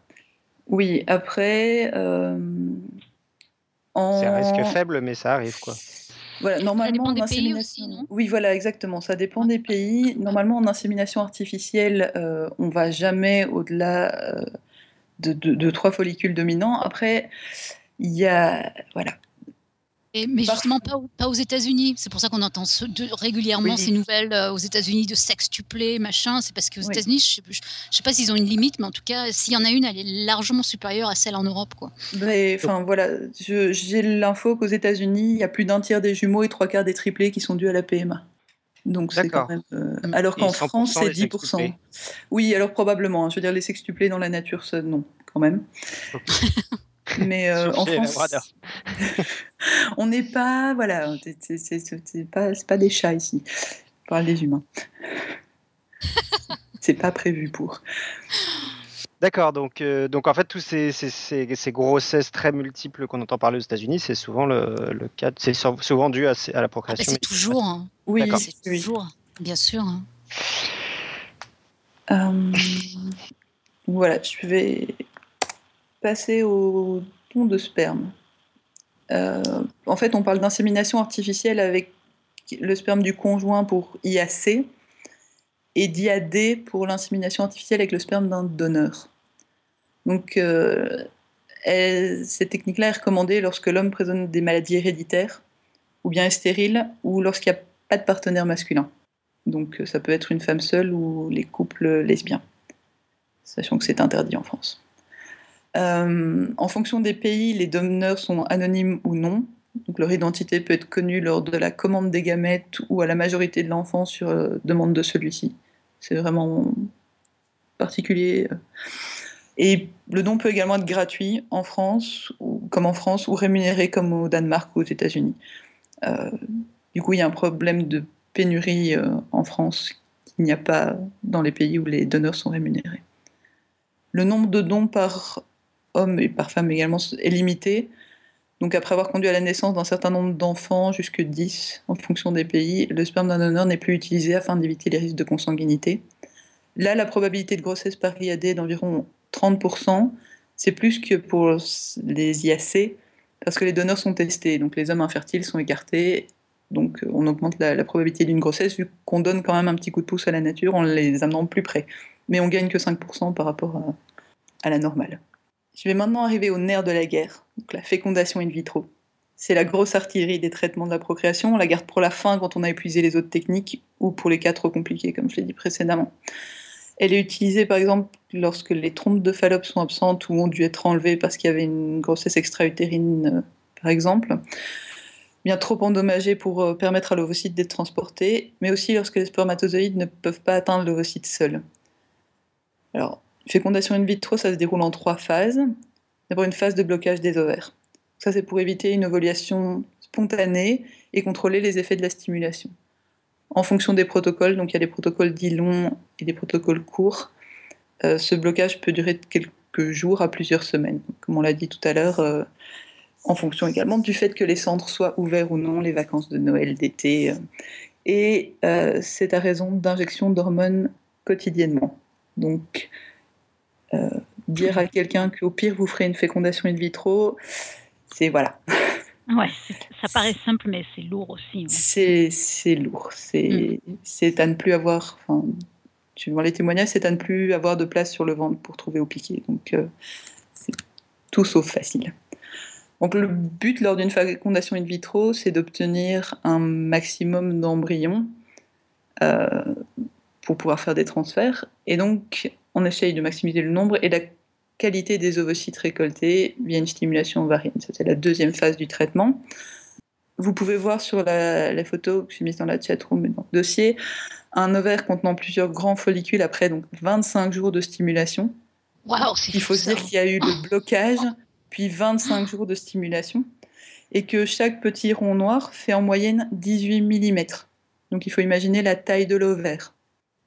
Oui, après. Euh, C'est un risque faible, mais ça arrive, quoi. Voilà, normalement, en insémination. oui, voilà, exactement. Ça dépend des pays. Normalement, en insémination artificielle, euh, on va jamais au-delà euh, de, de, trois follicules dominants. Après, il y a. Voilà mais justement, pas, pas aux États-Unis. C'est pour ça qu'on entend régulièrement ces nouvelles euh, aux États-Unis de sextuplé, machin. C'est parce qu'aux États-Unis, je ne sais, pas s'ils ont une limite, mais en tout cas, s'il y en a une, elle est largement supérieure à celle en Europe. Quoi. Enfin, voilà, j'ai l'info qu'aux États-Unis, il y a plus d'un tiers des jumeaux et trois quarts des triplés qui sont dus à la PMA. Donc c'est quand même. Euh, alors qu'en France, c'est 10%. Oui, alors probablement. Hein. je veux dire, les sextuplés dans la nature, ça, non, quand même. Mais euh, en France, on n'est pas, voilà, c'est pas, pas des chats ici. On parle des humains. c'est pas prévu pour. D'accord, donc, euh, donc en fait, tous ces, ces, ces, grossesses très multiples qu'on entend parler aux États-Unis, c'est souvent le, le cas, c'est souvent dû à, à la procréation. Ah bah, c'est toujours, hein. oui, c'est toujours, bien sûr. Hein. Euh, voilà, je vais passer au don de sperme. Euh, en fait, on parle d'insémination artificielle avec le sperme du conjoint pour IAC et d'IAD pour l'insémination artificielle avec le sperme d'un donneur. Donc, euh, cette technique-là est recommandée lorsque l'homme présente des maladies héréditaires, ou bien est stérile, ou lorsqu'il n'y a pas de partenaire masculin. Donc, ça peut être une femme seule ou les couples lesbiens, sachant que c'est interdit en France. Euh, en fonction des pays, les donneurs sont anonymes ou non. Donc leur identité peut être connue lors de la commande des gamètes ou à la majorité de l'enfant sur euh, demande de celui-ci. C'est vraiment particulier. Et le don peut également être gratuit en France, ou, comme en France, ou rémunéré comme au Danemark ou aux États-Unis. Euh, du coup, il y a un problème de pénurie en France qu'il n'y a pas dans les pays où les donneurs sont rémunérés. Le nombre de dons par hommes et par femmes également, est limité. Donc après avoir conduit à la naissance d'un certain nombre d'enfants, jusque 10 en fonction des pays, le sperme d'un donneur n'est plus utilisé afin d'éviter les risques de consanguinité. Là, la probabilité de grossesse par IAD est d'environ 30%. C'est plus que pour les IAC, parce que les donneurs sont testés. Donc les hommes infertiles sont écartés. Donc on augmente la, probabilité d'une grossesse, vu qu'on donne quand même un petit coup de pouce à la nature en les amenant plus près. Mais on gagne que 5% par rapport à la normale. Je vais maintenant arriver au nerf de la guerre, donc la fécondation in vitro. C'est la grosse artillerie des traitements de la procréation. On la garde pour la fin quand on a épuisé les autres techniques ou pour les cas trop compliqués, comme je l'ai dit précédemment. Elle est utilisée par exemple lorsque les trompes de Fallope sont absentes ou ont dû être enlevées parce qu'il y avait une grossesse extra-utérine, euh, par exemple. Bien trop endommagée pour euh, permettre à l'ovocyte d'être transporté, mais aussi lorsque les spermatozoïdes ne peuvent pas atteindre l'ovocyte seul. Alors, fécondation in vitro, ça se déroule en trois phases. D'abord une phase de blocage des ovaires. Ça, c'est pour éviter une ovulation spontanée et contrôler les effets de la stimulation. En fonction des protocoles, donc il y a des protocoles dits longs et des protocoles courts, euh, ce blocage peut durer quelques jours à plusieurs semaines. Comme on l'a dit tout à l'heure, euh, en fonction également du fait que les centres soient ouverts ou non, les vacances de Noël, d'été. Euh, et c'est à raison d'injection d'hormones quotidiennement. Donc, dire à quelqu'un qu'au pire vous ferez une fécondation in vitro, c'est voilà. Ouais, ça paraît simple, mais c'est lourd aussi. C'est lourd. Mm. C'est à ne plus avoir. Enfin, suivant les témoignages, c'est à ne plus avoir de place sur le ventre pour trouver au piqué. Donc, euh, c'est tout sauf facile. Donc, le but lors d'une fécondation in vitro, c'est d'obtenir un maximum d'embryons euh, pour pouvoir faire des transferts. Et donc, on essaye de maximiser le nombre et la qualité des ovocytes récoltés via une stimulation ovarienne. C'était la deuxième phase du traitement. Vous pouvez voir sur la, photo que j'ai mise dans la chatroom et dans le dossier un ovaire contenant plusieurs grands follicules après donc 25 jours de stimulation. Il faut se dire qu'il y a eu le blocage, puis 25 jours de stimulation, et que chaque petit rond noir fait en moyenne 18 mm. Donc il faut imaginer la taille de l'ovaire.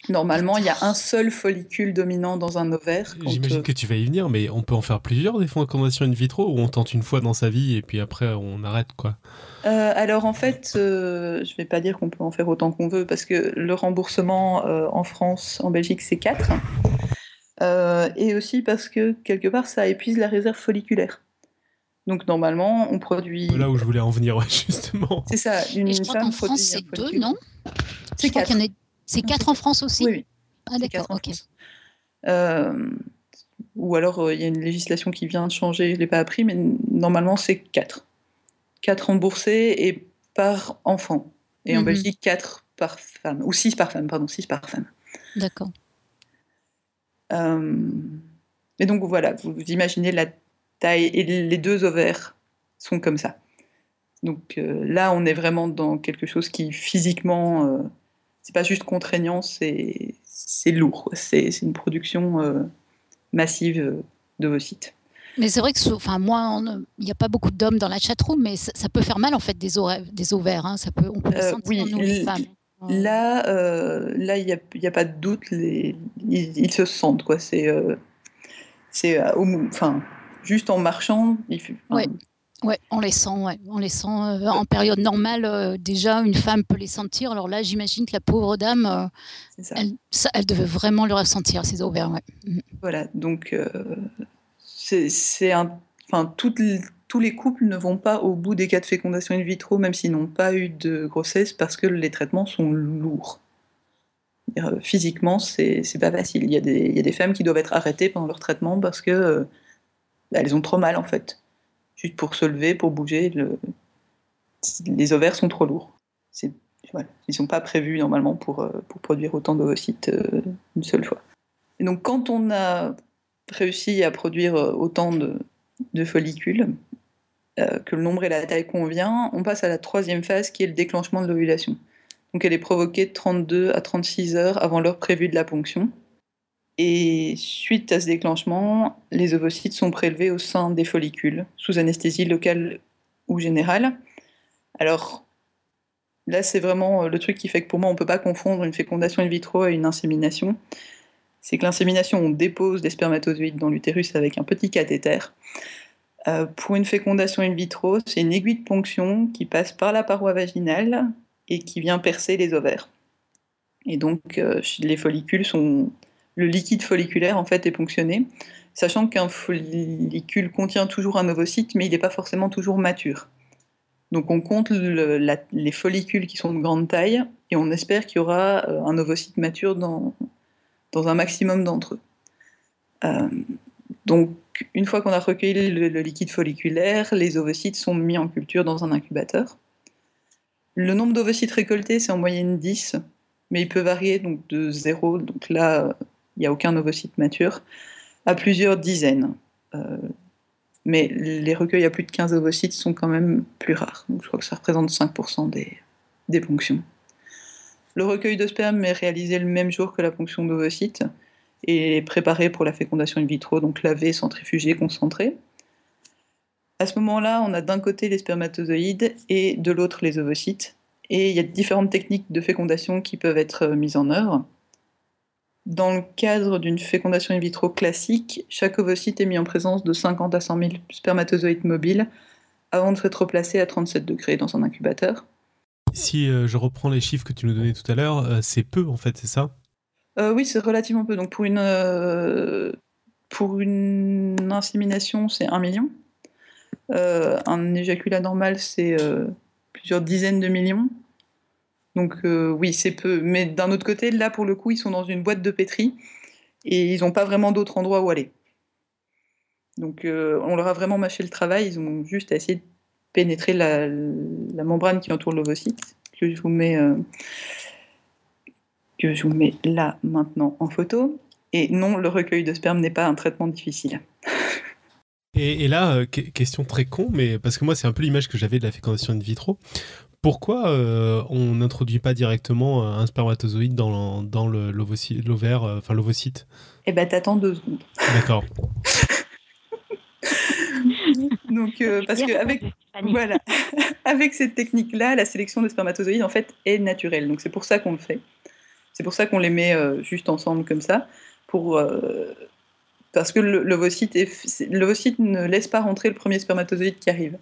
Normalement, il y a un seul follicule dominant dans un ovaire. J'imagine que tu vas y venir, mais on peut en faire plusieurs des fécondations in vitro ou on tente une fois dans sa vie et puis après on arrête quoi euh, Alors en fait, euh, je ne vais pas dire qu'on peut en faire autant qu'on veut parce que le remboursement euh, en France, en Belgique, c'est 4. et aussi parce que quelque part, ça épuise la réserve folliculaire. Donc normalement, on produit. Là où je voulais en venir, justement. C'est ça. Une, je femme France, c'est deux, non? C'est quatre. C'est quatre en France aussi Oui. Ah d'accord, ok. Euh, ou alors euh, il y a une législation qui vient de changer, je ne l'ai pas appris, mais normalement c'est quatre. Quatre remboursés et par enfant. Et en mhm. Belgique, quatre par femme. Ou six par femme, pardon, six par femme. D'accord. Euh, et donc voilà, vous, imaginez la taille, et les deux ovaires sont comme ça. Donc là, on est vraiment dans quelque chose qui physiquement c'est pas juste contraignant, c'est lourd. C'est une production euh, massive euh, d'ovocytes. Mais c'est vrai que, enfin, moi, il n'y a pas beaucoup d'hommes dans la chatroom, mais ça, peut faire mal en fait des, ovaires. Des ovaires hein. ça peut, on peut le euh, sentir nous les femmes. Là, là, il n'y a, a, pas de doute, les, ils, se sentent quoi. C'est, c'est, enfin, juste en marchant, il, Ouais, on les sent, ouais. on les sent euh, en période normale. Euh, déjà, une femme peut les sentir. Alors là, j'imagine que la pauvre dame, euh, elle, elle, devait vraiment le ressentir, ses ovaires. Ouais. Mm. Voilà, donc c'est un, enfin, toutes, tous les couples ne vont pas au bout des cas de fécondation in vitro, même s'ils n'ont pas eu de grossesse, parce que les traitements sont lourds. Physiquement, c'est pas facile. Il y, a des, il y, a des, femmes qui doivent être arrêtées pendant leur traitement parce que elles ont trop mal en fait juste pour se lever, pour bouger. Le... Les ovaires sont trop lourds. Ils ne sont pas prévus normalement pour, euh, produire autant d'ovocytes euh, une seule fois. Et donc quand on a réussi à produire euh, autant de, follicules, que le nombre et la taille convient, on passe à la troisième phase qui est le déclenchement de l'ovulation. Donc elle est provoquée de 32 à 36 heures avant l'heure prévue de la ponction. Et suite à ce déclenchement, les ovocytes sont prélevés au sein des follicules, sous anesthésie locale ou générale. Alors là, c'est vraiment euh, le truc qui fait que pour moi, on ne peut pas confondre une fécondation in vitro et une insémination. C'est que l'insémination, on dépose des spermatozoïdes dans l'utérus avec un petit cathéter. Euh, pour une fécondation in vitro, c'est une aiguille de ponction qui passe par la paroi vaginale et qui vient percer les ovaires. Et donc, euh, les follicules sont le liquide folliculaire en fait est ponctionné, sachant qu'un follicule contient toujours un ovocyte, mais il n'est pas forcément toujours mature. Donc on compte les follicules qui sont de grande taille et on espère qu'il y aura euh, un ovocyte mature dans, un maximum d'entre eux. Euh, donc une fois qu'on a recueilli le, liquide folliculaire, les ovocytes sont mis en culture dans un incubateur. Le nombre d'ovocytes récoltés, c'est en moyenne 10, mais il peut varier donc de 0, donc là il n'y a aucun ovocyte mature, à plusieurs dizaines. Euh, mais les recueils à plus de 15 ovocytes sont quand même plus rares. Donc je crois que ça représente 5% des, des ponctions. Le recueil de sperme est réalisé le même jour que la ponction d'ovocytes. et préparé pour la fécondation in vitro, donc lavé, centrifugé, concentré. À ce moment-là, on a d'un côté les spermatozoïdes et de l'autre les ovocytes. Et il y a différentes techniques de fécondation qui peuvent être mises en œuvre. Dans le cadre d'une fécondation in vitro classique, chaque ovocyte est mis en présence de 50 à 100 000 spermatozoïdes mobiles avant de s'être placé à 37 degrés dans un incubateur. Si euh, je reprends les chiffres que tu nous donnais tout à l'heure, euh, c'est peu en fait, c'est ça? Oui, c'est relativement peu. Donc pour une, pour une insémination, c'est 1 million. Euh, un éjaculat normal, c'est euh, plusieurs dizaines de millions. Donc euh, oui, c'est peu. Mais d'un autre côté, là, pour le coup, ils sont dans une boîte de pétri et ils n'ont pas vraiment d'autre endroit où aller. Donc on leur a vraiment mâché le travail, ils ont juste essayé de pénétrer la, membrane qui entoure l'ovocyte, que je vous mets que je vous mets là maintenant en photo. Et non, le recueil de sperme n'est pas un traitement difficile. Et, là, euh, question très con, mais parce que moi, c'est un peu l'image que j'avais de la fécondation in vitro. Pourquoi euh, on n'introduit pas directement euh, un spermatozoïde dans, dans l'ovaire, enfin l'ovocyte? Eh ben, t'attends deux secondes. D'accord. Donc, parce que avec, voilà, avec cette technique-là, la sélection des spermatozoïdes en fait est naturelle. Donc, c'est pour ça qu'on le fait. C'est pour ça qu'on les met juste ensemble comme ça, pour parce que l'ovocyte ne laisse pas rentrer le premier spermatozoïde qui arrive.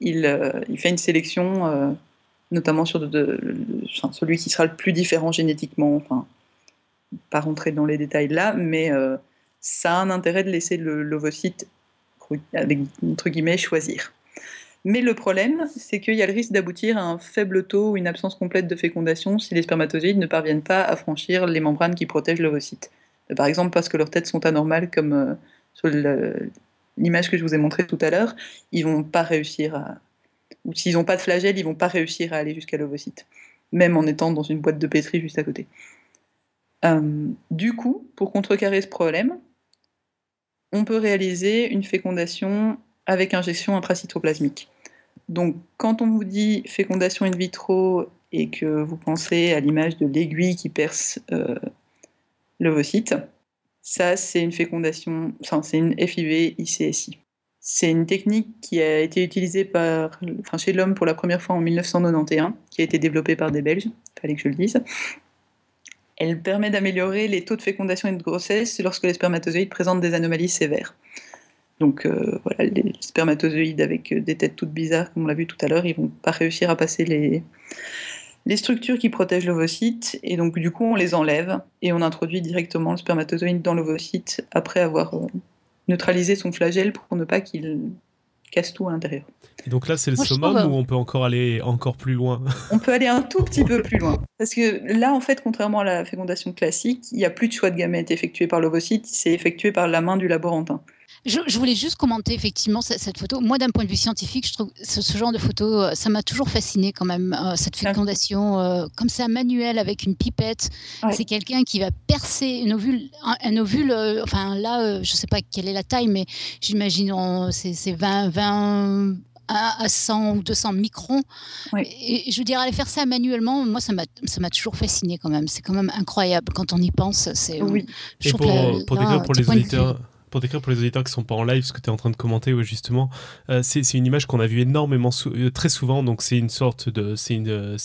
Il, euh, fait une sélection, euh, notamment sur celui qui sera le plus différent génétiquement. Enfin, pas rentrer dans les détails là, mais euh, ça a un intérêt de laisser l'ovocyte, avec entre guillemets, choisir. Mais le problème, c'est qu'il y a le risque d'aboutir à un faible taux ou une absence complète de fécondation si les spermatozoïdes ne parviennent pas à franchir les membranes qui protègent l'ovocyte. Par exemple, parce que leurs têtes sont anormales, comme euh, sur l'image que je vous ai montrée tout à l'heure, ils vont pas réussir à. Ou s'ils n'ont pas de flagelle, ils vont pas réussir à aller jusqu'à l'ovocyte, même en étant dans une boîte de pétri juste à côté. Euh, du coup, pour contrecarrer ce problème, on peut réaliser une fécondation avec injection intracytoplasmique. Donc, quand on vous dit fécondation in vitro et que vous pensez à l'image de l'aiguille qui perce euh, l'ovocyte. Ça, c'est une fécondation, enfin, c'est une FIV ICSI. C'est une technique qui a été utilisée par, enfin, chez l'homme pour la première fois en 1991, qui a été développée par des Belges, fallait que je le dise. Elle permet d'améliorer les taux de fécondation et de grossesse lorsque les spermatozoïdes présentent des anomalies sévères. Donc euh, voilà, les spermatozoïdes avec des têtes toutes bizarres, comme on l'a vu tout à l'heure, ils vont pas réussir à passer les, les structures qui protègent l'ovocyte, et donc du coup on les enlève et on introduit directement le spermatozoïde dans l'ovocyte après avoir euh, neutralisé son flagelle pour ne pas qu'il casse tout à l'intérieur. Et donc là c'est le summum ou on peut encore aller encore plus loin? On peut aller un tout petit peu plus loin. Parce que là en fait, contrairement à la fécondation classique, il n'y a plus de choix de gamètes effectué par l'ovocyte, c'est effectué par la main du laborantin. Je, voulais juste commenter effectivement cette, photo. Moi, d'un point de vue scientifique, je trouve ce, ce genre de photo, euh, ça m'a toujours fasciné quand même, euh, cette fécondation euh, comme ça manuelle avec une pipette. C'est quelqu'un qui va percer une ovule, un, ovule. enfin là, je ne sais pas quelle est la taille, mais j'imagine c'est 20, 20 à 100 ou 200 microns. Et, je veux dire, aller faire ça manuellement, moi, ça m'a toujours fasciné quand même. C'est quand même incroyable quand on y pense. C'est oui. Et pour, pour, pour les auditeurs pour décrire pour les auditeurs qui sont pas en live ce que tu es en train de commenter, ouais, justement, euh, c'est une image qu'on a vue énormément, euh, très souvent. Donc c'est une sorte de, c'est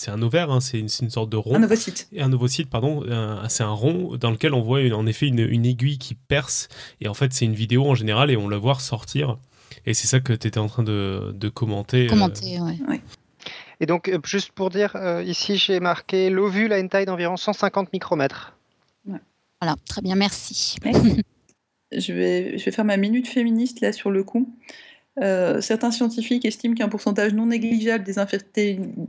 un ovaire, hein, c'est une, une, sorte de rond. Un ovocyte. Et un ovocyte, pardon. C'est un rond dans lequel on voit en effet une, une, aiguille qui perce. Et en fait, c'est une vidéo en général et on la voit ressortir. Et c'est ça que tu étais en train de, de commenter. Euh. Commenter, euh... ouais. Et donc, juste pour dire, ici j'ai marqué l'ovule a une taille d'environ 150 micromètres. Voilà, très bien, merci. je vais, faire ma minute féministe là sur le coup. Euh, certains scientifiques estiment qu'un pourcentage non négligeable des,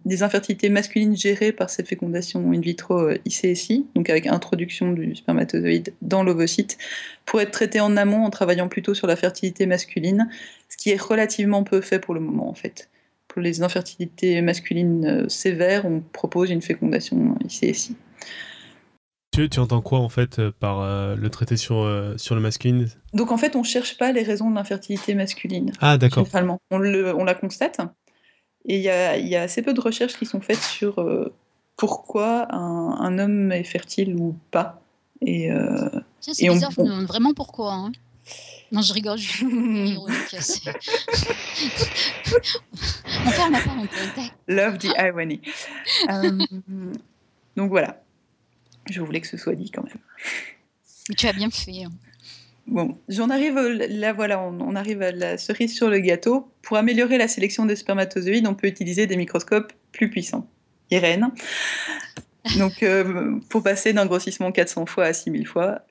des, infertilités masculines gérées par cette fécondation in vitro euh, ICSI, donc avec introduction du spermatozoïde dans l'ovocyte, pourrait être traité en amont en travaillant plutôt sur la fertilité masculine, ce qui est relativement peu fait pour le moment en fait. Pour les infertilités masculines euh, sévères, on propose une fécondation ICSI. Tu, entends quoi en fait euh, par euh, le traité sur, euh, sur le masculin Donc en fait, on cherche pas les raisons de l'infertilité masculine. Ah d'accord. On, on la constate. Et il y a, y a, assez peu de recherches qui sont faites sur pourquoi un, un, homme est fertile ou pas. Et Tiens, c'est Et on- bizarre, je me demande vraiment pourquoi. hein. Non, je rigole, je suis ironique. on. Love the irony. Donc voilà. Je voulais que ce soit dit quand même. Mais tu as bien fait. hein. Bon, j'en arrive là, voilà, on, on arrive à la cerise sur le gâteau. Pour améliorer la sélection des spermatozoïdes, on peut utiliser des microscopes plus puissants. Irène. Donc, euh, pour passer d'un grossissement 400 fois à 6000 fois,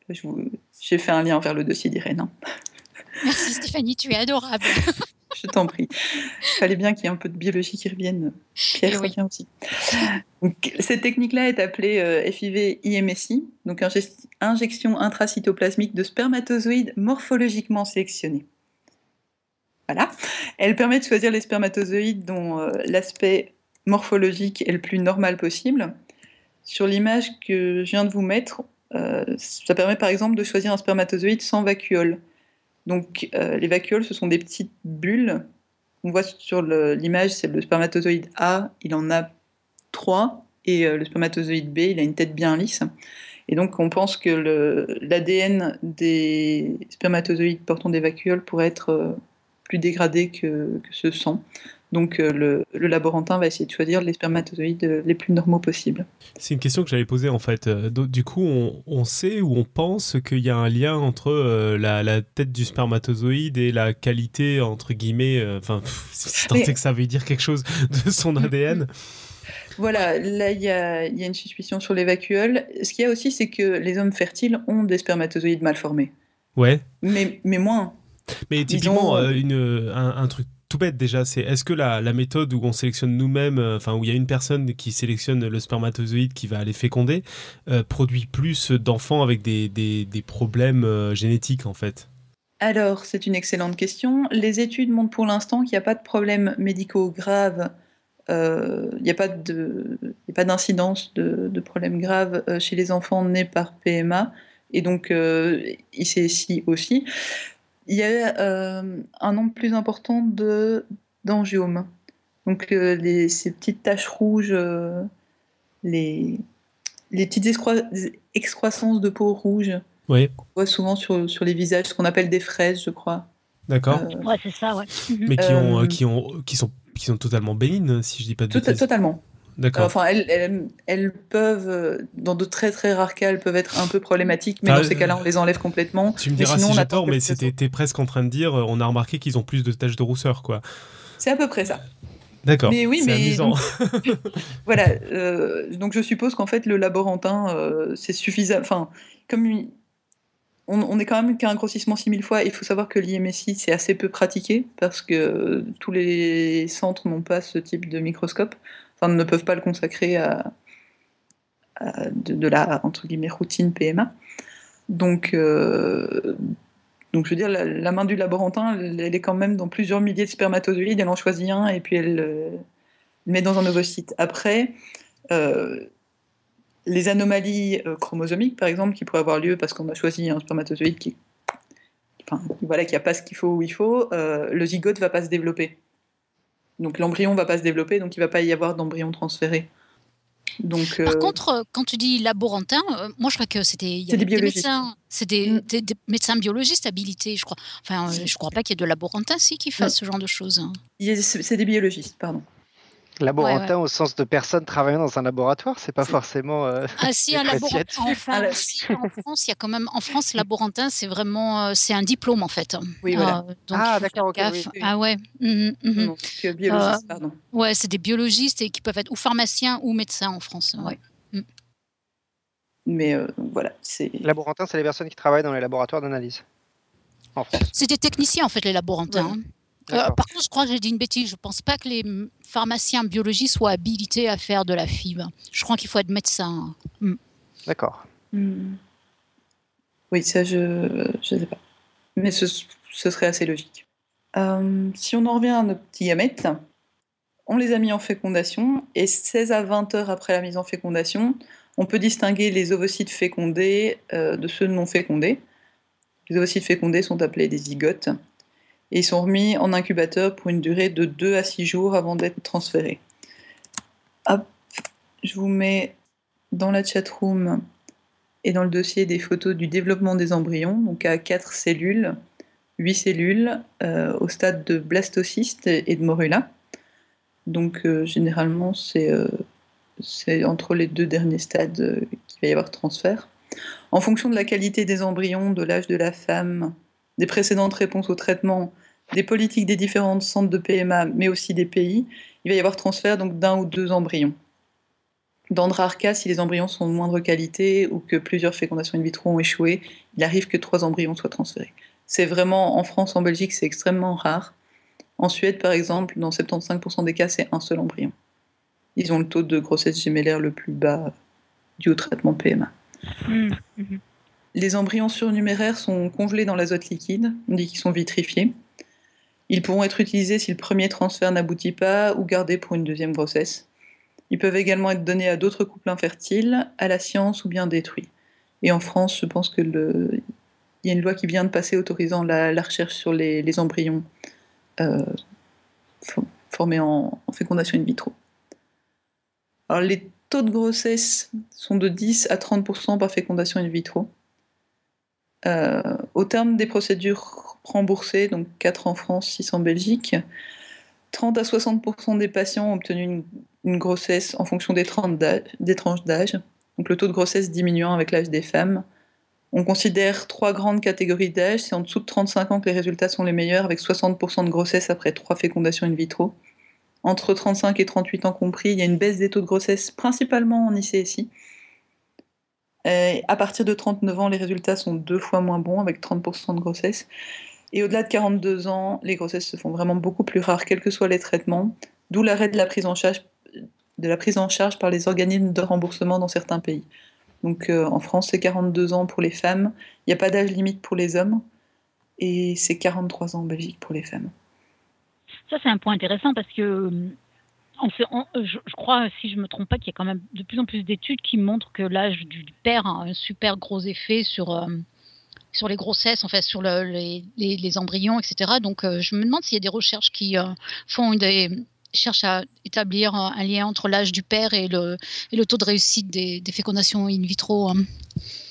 j'ai fait un lien vers le dossier d'Irène. hein. Merci Stéphanie, tu es adorable. Je t'en prie. Fallait bien qu'il y ait un peu de biologie qui revienne. Pierre oui. revient aussi. Donc, cette technique-là est appelée euh, FIV-IMSI, donc injection intracytoplasmique de spermatozoïdes morphologiquement sélectionnés. Voilà. Elle permet de choisir les spermatozoïdes dont euh, l'aspect morphologique est le plus normal possible. Sur l'image que je viens de vous mettre, euh, ça permet par exemple de choisir un spermatozoïde sans vacuole. Donc euh, les vacuoles, ce sont des petites bulles. On voit sur l'image, c'est le spermatozoïde A, il en a trois, et euh, le spermatozoïde B, il a une tête bien lisse. Et donc on pense que l'ADN des spermatozoïdes portant des vacuoles pourrait être euh, plus dégradé que, que ce sang. Donc euh, le, le laborantin va essayer de choisir les spermatozoïdes euh, les plus normaux possibles. C'est une question que j'avais posée en fait. Euh, Du coup, on, on sait ou on pense qu'il y a un lien entre euh, la, la tête du spermatozoïde et la qualité, entre guillemets, enfin, tant que ça veut dire quelque chose de son ADN. Voilà, là il y a, il y a une suspicion sur les vacuoles. Ce qu'il y a aussi, c'est que les hommes fertiles ont des spermatozoïdes mal formés. Ouais. Mais, mais moins. Mais typiquement, ont- euh, une, un, un truc tout bête déjà, c'est est-ce que la, la méthode où on sélectionne nous-mêmes, euh, enfin où il y a une personne qui sélectionne le spermatozoïde qui va aller féconder, euh, produit plus d'enfants avec des, des, problèmes euh, génétiques en fait? Alors, c'est une excellente question. Les études montrent pour l'instant qu'il n'y a pas de problèmes médicaux graves. Il n'y a pas d'incidence de, de problèmes graves chez les enfants nés par PMA et donc euh, ICSI aussi. Il y a euh, un nombre plus important de d'angiomes. Donc euh, les- ces petites taches rouges, euh, les, les petites excroi- excroissances de peau rouge Oui, on voit souvent sur, sur les visages, ce qu'on appelle des fraises, je crois. d'accord. Euh, Ouais, c'est ça, ouais. Mais qui, ont, qui, ont, qui, sont, qui sont totalement bénignes, si je dis pas de tout- bêtises. totalement. D'accord. Enfin, elles, elles, elles peuvent, euh, dans de très très rares cas, elles peuvent être un peu problématiques, mais dans ces cas-là, on les enlève complètement. tu me diras sinon, si j'ai tort, mais c'était presque en train de dire, euh, on a remarqué qu'ils ont plus de taches de rousseur, quoi. C'est à peu près ça. D'accord. Mais oui, mais amusant. Voilà. euh, donc je suppose qu'en fait, le laborantin, euh, c'est suffisant. Enfin, comme il- on, on est quand même qu'à un grossissement 6000 fois, il faut savoir que l'IMSI, c'est assez peu pratiqué parce que euh, tous les centres n'ont pas ce type de microscope, enfin, ne peuvent pas le consacrer à, de, la entre guillemets routine PMA. Donc, euh, donc je veux dire, la, main du laborantin, elle, est quand même dans plusieurs milliers de spermatozoïdes, elle en choisit un et puis elle euh, le met dans un ovocyte. Après, euh, les anomalies euh, chromosomiques, par exemple, qui pourraient avoir lieu parce qu'on a choisi un spermatozoïde qui, voilà, qui a pas ce qu'il faut où il faut, euh, le zygote va pas se développer. Donc l'embryon va pas se développer, donc il va pas y avoir d'embryon transféré. Donc, Par euh, contre, euh, quand tu dis laborantin, euh, moi je crois que c'était des biologistes. médecins, c'est des, Mm. des- des médecins biologistes habilités, je crois. Enfin, je crois pas qu'il y ait de laborantin si qui fassent ce genre de choses. c'est des biologistes, pardon. Laborantin au sens de personnes travaillant dans un laboratoire, c'est pas forcément. euh, Ah si, un laborantin. Appréciatif. Enfin, Ah, en France, il y a quand même en France laborantin, c'est vraiment euh, c'est un diplôme en fait. Oui, voilà. Euh, donc Ah, faire d'accord, ok, gaffe. oui, oui. Ah ouais. Donc, euh, biologiste, pardon. Ouais, c'est des biologistes et qui peuvent être ou pharmaciens ou médecins en France. Ouais. Mais euh, donc voilà, c'est. Laborantin, c'est les personnes qui travaillent dans les laboratoires d'analyse. En France. C'est des techniciens en fait les laborantins. Ouais. hein. Euh, par contre, je crois que j'ai dit une bêtise. Je pense pas que les pharmaciens en biologie soient habilités à faire de la FIV. Je crois qu'il faut être médecin. D'accord. Hmm. Oui, ça, je ne sais pas. Mais ce, ce serait assez logique. Euh, si on en revient à nos petits gamètes, on les a mis en fécondation et 16 à 20 heures après la mise en fécondation, on peut distinguer les ovocytes fécondés euh, de ceux non fécondés. Les ovocytes fécondés sont appelés des zygotes et ils sont remis en incubateur pour une durée de 2 à 6 jours avant d'être transférés. Je vous mets dans la chatroom et dans le dossier des photos du développement des embryons, donc à 4 cellules, 8 cellules euh, au stade de blastocyste et de morula. Donc euh, généralement, euh, c'est entre les deux derniers stades qu'il va y avoir transfert. En fonction de la qualité des embryons, de l'âge de la femme, des précédentes réponses au traitement, des politiques des différents centres de PMA, mais aussi des pays, il va y avoir transfert donc d'un ou deux embryons. Dans de rares cas, si les embryons sont de moindre qualité ou que plusieurs fécondations in vitro ont échoué, il arrive que trois embryons soient transférés. C'est vraiment, en France, en Belgique, c'est extrêmement rare. En Suède, par exemple, dans 75% des cas, c'est un seul embryon. Ils ont le taux de grossesse gémellaire le plus bas dû au traitement PMA. Mmh, mmh. Les embryons surnuméraires sont congelés dans l'azote liquide, on dit qu'ils sont vitrifiés. Ils pourront être utilisés si le premier transfert n'aboutit pas ou gardés pour une deuxième grossesse. Ils peuvent également être donnés à d'autres couples infertiles, à la science ou bien détruits. Et en France, je pense que le... il y a une loi qui vient de passer autorisant la, recherche sur les, embryons euh, formés en, fécondation in vitro. Les taux de grossesse sont de 10 à 30% par fécondation in vitro. Euh, au terme des procédures remboursées, donc 4 en France, 6 en Belgique, 30 à 60% des patients ont obtenu une, grossesse en fonction des, des tranches d'âge, donc le taux de grossesse diminuant avec l'âge des femmes. On considère trois grandes catégories d'âge. C'est en dessous de 35 ans que les résultats sont les meilleurs, avec 60% de grossesse après trois fécondations in vitro. Entre 35 et 38 ans compris, il y a une baisse des taux de grossesse, principalement en ICSI. À partir de 39 ans, les résultats sont deux fois moins bons, avec 30% de grossesse. Et au-delà de 42 ans, les grossesses se font vraiment beaucoup plus rares, quels que soient les traitements, d'où l'arrêt de la prise en charge de la prise en charge par les organismes de remboursement dans certains pays. Donc euh, en France, c'est 42 ans pour les femmes, il n'y a pas d'âge limite pour les hommes, et c'est 43 ans en Belgique pour les femmes. Ça, c'est un point intéressant parce que je, crois, si je ne me trompe pas, qu'il y a quand même de plus en plus d'études qui montrent que l'âge du père a un super gros effet sur, euh, sur les grossesses, en fait, sur les, embryons, etc. Donc, euh, je me demande s'il y a des recherches qui euh, font des cherchent à établir un lien entre l'âge du père et le, et le taux de réussite des, fécondations in vitro. Hein.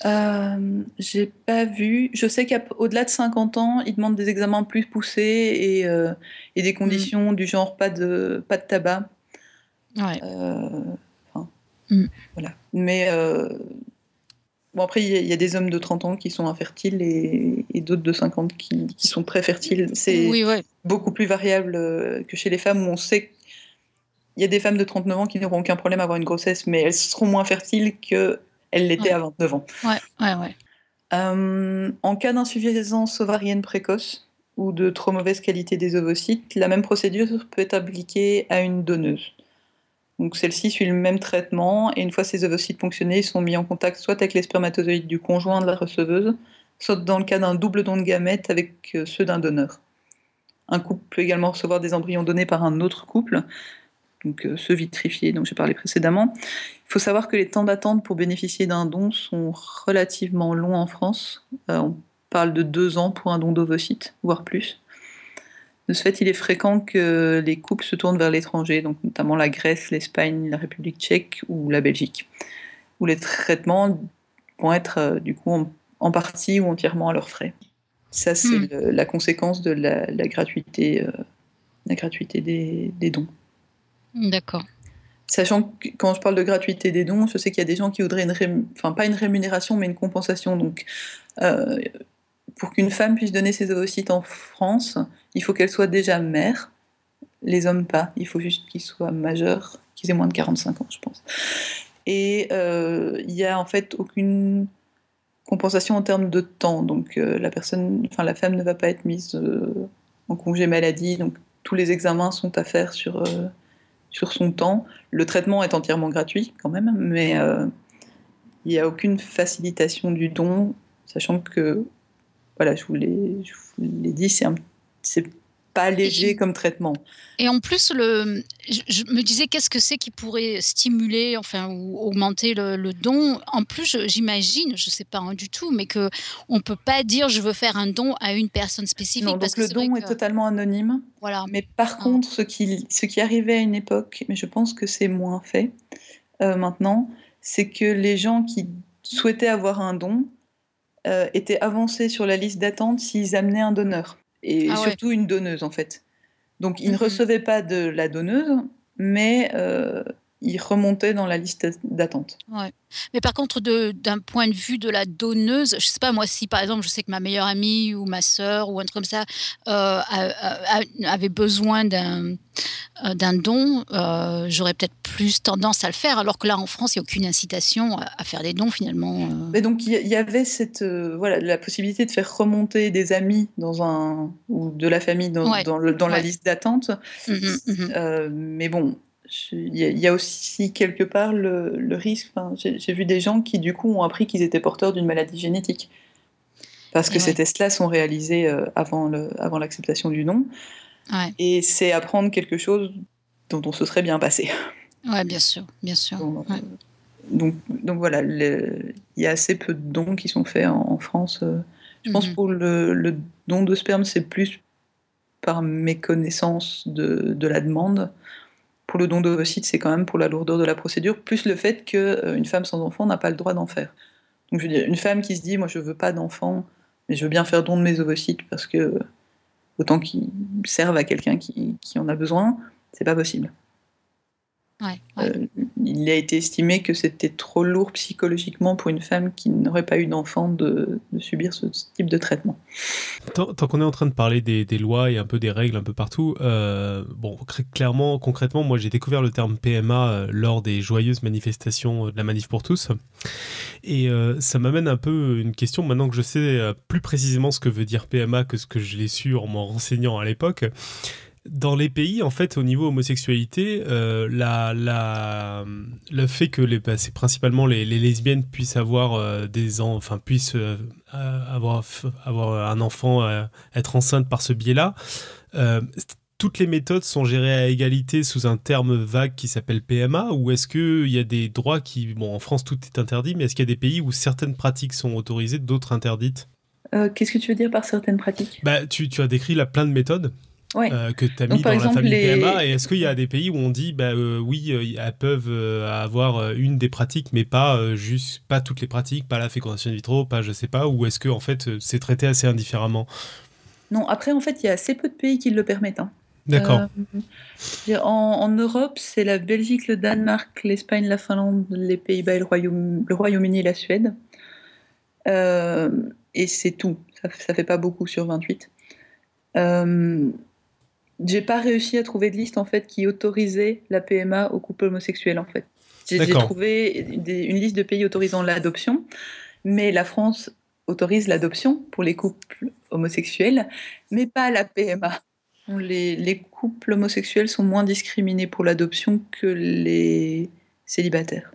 Euh, j'ai pas vu. Je sais qu'au-delà de 50 ans, ils demandent des examens plus poussés et, euh, et des conditions mm. du genre pas de, pas de tabac. Ouais. Mm. Voilà. Mais Bon, après, il y, a des hommes de 30 ans qui sont infertiles et, d'autres de 50 qui, qui sont très fertiles. C'est beaucoup plus variable euh, que chez les femmes où on sait qu'il y a des femmes de 39 ans qui n'auront aucun problème à avoir une grossesse, mais elles seront moins fertiles qu'elles l'étaient à 29 ans. Ouais, ouais, ouais. Euh, en cas d'insuffisance ovarienne précoce ou de trop mauvaise qualité des ovocytes, la même procédure peut être appliquée à une donneuse. Celle-ci suit le même traitement et une fois ces ovocytes fonctionnés, ils sont mis en contact soit avec les spermatozoïdes du conjoint de la receveuse, soit dans le cas d'un double don de gamètes avec euh, ceux d'un donneur. Un couple peut également recevoir des embryons donnés par un autre couple, donc euh, ceux vitrifiés dont j'ai parlé précédemment. Il faut savoir que les temps d'attente pour bénéficier d'un don sont relativement longs en France. Euh, on parle de deux ans pour un don d'ovocytes, voire plus. De ce fait, il est fréquent que les couples se tournent vers l'étranger, donc notamment la Grèce, l'Espagne, la République tchèque ou la Belgique, où les traitements vont être euh, du coup en, partie ou entièrement à leurs frais. Ça, c'est hmm. la conséquence de la, gratuité, euh, la gratuité des, dons. D'accord. Sachant que quand je parle de gratuité des dons, je sais qu'il y a des gens qui voudraient une enfin pas une rémunération, mais une compensation. Donc, euh, pour qu'une femme puisse donner ses ovocytes en France, il faut qu'elle soit déjà mère. Les hommes pas. Il faut juste qu'ils soient majeurs, qu'ils aient moins de 45 ans, je pense. Et euh, il n'y a en fait aucune compensation en termes de temps. Donc euh, la personne, la femme ne va pas être mise euh, en congé maladie. Donc tous les examens sont à faire sur sur son temps. Le traitement est entièrement gratuit quand même, mais il n'y a aucune facilitation du don, sachant que voilà, je vous l'ai dit, c'est pas léger comme traitement. Et en plus, le, je, me disais, qu'est-ce que c'est qui pourrait stimuler, enfin, ou augmenter le, don? En plus, j'imagine, je ne sais pas hein, du tout, mais que on peut pas dire je veux faire un don à une personne spécifique. Non, parce donc le don est totalement anonyme. Voilà. Mais par ah. contre, ce qui, ce qui arrivait à une époque, mais je pense que c'est moins fait euh, maintenant, c'est que les gens qui souhaitaient avoir un don euh, étaient avancés sur la liste d'attente s'ils amenaient un donneur. Et Ah ouais. surtout une donneuse, en fait. Donc, ils ne Mhm. recevaient pas de la donneuse, mais euh, ils remontaient dans la liste d'attente. Ouais. Mais par contre, d'un point de vue de la donneuse, je sais pas, moi, si par exemple, je sais que ma meilleure amie ou ma sœur ou un truc comme ça euh, a- a- a- avait besoin d'un euh, d'un don, euh, j'aurais peut-être plus tendance à le faire, alors que là, en France, il n'y a aucune incitation à, à faire des dons finalement. euh. Mais donc, il y, il y avait cette, voilà, la possibilité de faire remonter des amis dans un, ou de la famille dans, Ouais. dans, le- dans la liste d'attente. Mhm, mhm. Euh, mais bon, il y, a- il y a aussi quelque part le, le risque. enfin, J'ai vu des gens qui, du coup, ont appris qu'ils étaient porteurs d'une maladie génétique. Parce que ces tests-là sont réalisés euh, avant l'acceptation du don. Ouais. Et c'est apprendre quelque chose dont on se serait bien passé. ouais, bien sûr, bien sûr. Donc, Ouais. donc, donc voilà, il y a assez peu de dons qui sont faits en, en France. euh. Je pense Mhm. pour le, le don de sperme, c'est plus par méconnaissance de, de la demande. Pour le don d'ovocytes, c'est quand même pour la lourdeur de la procédure, plus le fait qu'une femme sans enfant n'a pas le droit d'en faire. Donc je veux dire, une femme qui se dit, moi je veux pas d'enfant, mais je veux bien faire don de mes ovocytes parce que autant qu'ils servent à quelqu'un qui, qui en a besoin, c'est pas possible. Ouais, ouais. Euh, il a été estimé que c'était trop lourd psychologiquement pour une femme qui n'aurait pas eu d'enfant de, de subir ce type de traitement. Tant, tant qu'on est en train de parler des, des lois et un peu des règles un peu partout, euh, bon, clairement, concrètement, moi j'ai découvert le terme PMA euh, lors des joyeuses manifestations de la Manif pour tous. Et euh, ça m'amène un peu une question, maintenant que je sais plus précisément ce que veut dire PMA que ce que je l'ai su en m'en renseignant à l'époque. Dans les pays, en fait, au niveau homosexualité, euh, la, la, le fait que les, bah, c'est principalement les, les lesbiennes puissent avoir euh, des en- enfin puissent euh, avoir avoir un enfant, euh, être enceinte par ce biais-là. toutes les méthodes sont gérées à égalité sous un terme vague qui s'appelle PMA ou est-ce qu'il y a des droits qui... Bon, en France, tout est interdit, mais est-ce qu'il y a des pays où certaines pratiques sont autorisées, d'autres interdites? Qu'est-ce que tu veux dire par certaines pratiques? Bah, tu, tu as décrit là plein de méthodes Ouais. euh, que tu as mis dans exemple, la famille les- PMA. Et est-ce qu'il y a des pays où on dit, bah, euh, oui, euh, elles peuvent euh, avoir une des pratiques, mais pas juste, pas toutes les pratiques, pas la fécondation in vitro, pas je sais pas, ou est-ce que en fait c'est traité assez indifféremment? Non, après, en fait, il y a assez peu de pays qui le permettent. hein. D'accord. En, en Europe, c'est la Belgique, le Danemark, l'Espagne, la Finlande, les Pays-Bas, le Royaume- le Royaume-Uni et la Suède. Et c'est tout. Ça, ça fait pas beaucoup sur 28. Euh, j'ai pas réussi à trouver de liste en fait qui autorisait la PMA aux couples homosexuels en fait. J'ai trouvé des- une liste de pays autorisant l'adoption, mais la France autorise l'adoption pour les couples homosexuels, mais pas la PMA. Les, les couples homosexuels sont moins discriminés pour l'adoption que les célibataires.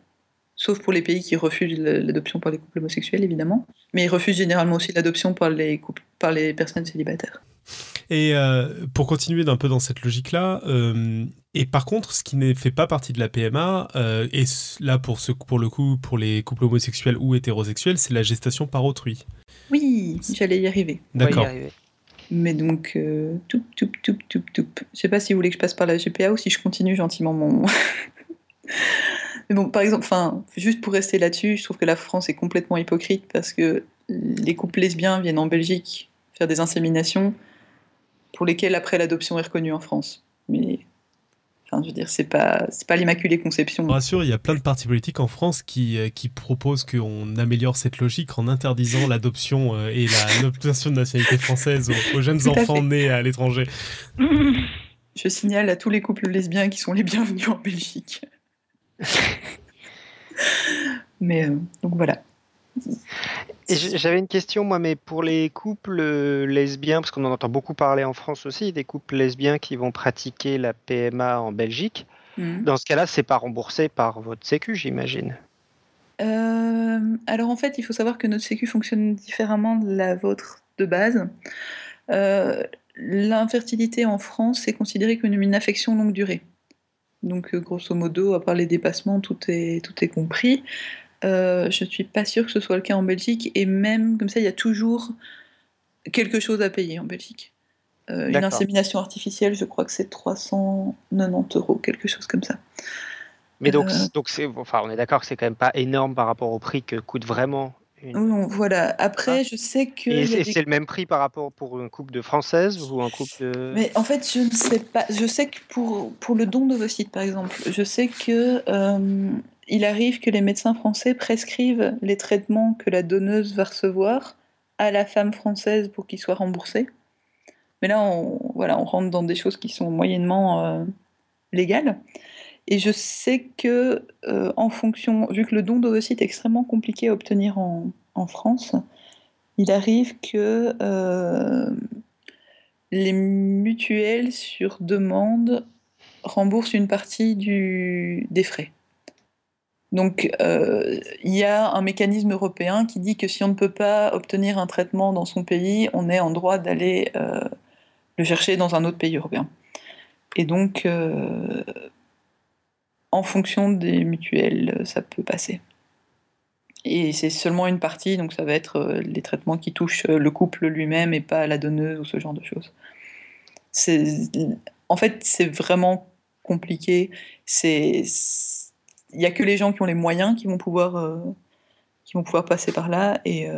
Sauf pour les pays qui refusent l'adoption par les couples homosexuels, évidemment. Mais ils refusent généralement aussi l'adoption par les, couples, par les personnes célibataires. Et euh, pour continuer d'un peu dans cette logique-là, euh, et par contre, ce qui ne fait pas partie de la PMA, euh, et là pour, ce, pour le coup, pour les couples homosexuels ou hétérosexuels, c'est la gestation par autrui. Oui, j'allais y arriver. D'accord. Mais donc, euh, toup, toup, toup, toup, toup. Je sais pas si vous voulez que je passe par la GPA ou si je continue gentiment mon. Mais bon, par exemple, enfin, juste pour rester là-dessus, je trouve que la France est complètement hypocrite parce que les couples lesbiens viennent en Belgique faire des inséminations pour lesquelles après l'adoption est reconnue en France. Mais, enfin, je veux dire, c'est pas, c'est pas l'immaculée conception. Rassure, il y a plein de partis politiques en France qui, euh, qui proposent qu'on améliore cette logique en interdisant l'adoption euh, et la- l'obtention de nationalité française aux, aux jeunes enfants fait. nés à l'étranger. Je signale à tous les couples lesbiens qui sont les bienvenus en Belgique. Mais euh, donc voilà. J'avais une question, moi, mais pour les couples euh, lesbiens, parce qu'on en entend beaucoup parler en France aussi, des couples lesbiens qui vont pratiquer la PMA en Belgique. Mhm. Dans ce cas-là, c'est pas remboursé par votre sécu, j'imagine. Euh, alors en fait, il faut savoir que notre sécu fonctionne différemment de la vôtre de base. Euh, L'infertilité en France est considérée comme une affection longue durée. Donc grosso modo, à part les dépassements, tout est, tout est compris. Euh, je ne suis pas sûre que ce soit le cas en Belgique, et même comme ça, il y a toujours quelque chose à payer en Belgique. Euh, une insémination artificielle, je crois que c'est 390 euros, quelque chose comme ça. Mais donc, donc c'est, enfin, on est d'accord que c'est quand même pas énorme par rapport au prix que coûte vraiment voilà. Après, je sais que. Et c'est le même prix par rapport pour une coupe de française ou un couple de. Mais en fait, je ne sais pas. Je sais que pour, pour le don d'ovocytes, par exemple, je sais que euh, il arrive que les médecins français prescrivent les traitements que la donneuse va recevoir à la femme française pour qu'il soit remboursé. Mais là, on, voilà, on rentre dans des choses qui sont moyennement euh, légales. Et je sais que, euh, en fonction, vu que le don d'ovocytes est extrêmement compliqué à obtenir en, France, il arrive que euh, les mutuelles, sur demande, remboursent une partie des frais. Donc, euh, il y a un mécanisme européen qui dit que si on ne peut pas obtenir un traitement dans son pays, on est en droit d'aller le chercher dans un autre pays européen. Et donc, en fonction des mutuelles, ça peut passer. Et c'est seulement une partie, donc ça va être euh, les traitements qui touchent euh, le couple lui-même et pas la donneuse ou ce genre de choses. En fait, c'est vraiment compliqué. Il n'y a que les gens qui ont les moyens qui vont pouvoir, euh, qui vont pouvoir passer par là. Et,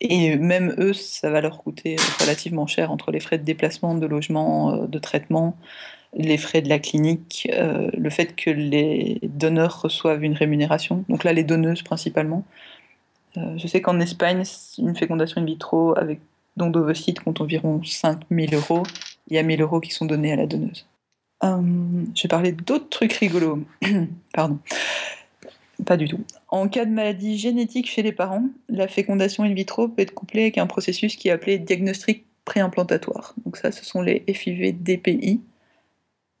et même eux, ça va leur coûter relativement cher entre les frais de déplacement, de logement, de traitement les frais de la clinique, euh, le fait que les donneurs reçoivent une rémunération, donc là les donneuses principalement. Euh, je sais qu'en Espagne, une fécondation in vitro avec don d'ovocytes compte environ 5000 euros. Il y a 1000 euros qui sont donnés à la donneuse. Euh, je vais parler d'autres trucs rigolos. Pardon. Pas du tout. En cas de maladie génétique chez les parents, la fécondation in vitro peut être couplée avec un processus qui est appelé diagnostic préimplantatoire. Donc ça, ce sont les FIV-DPI.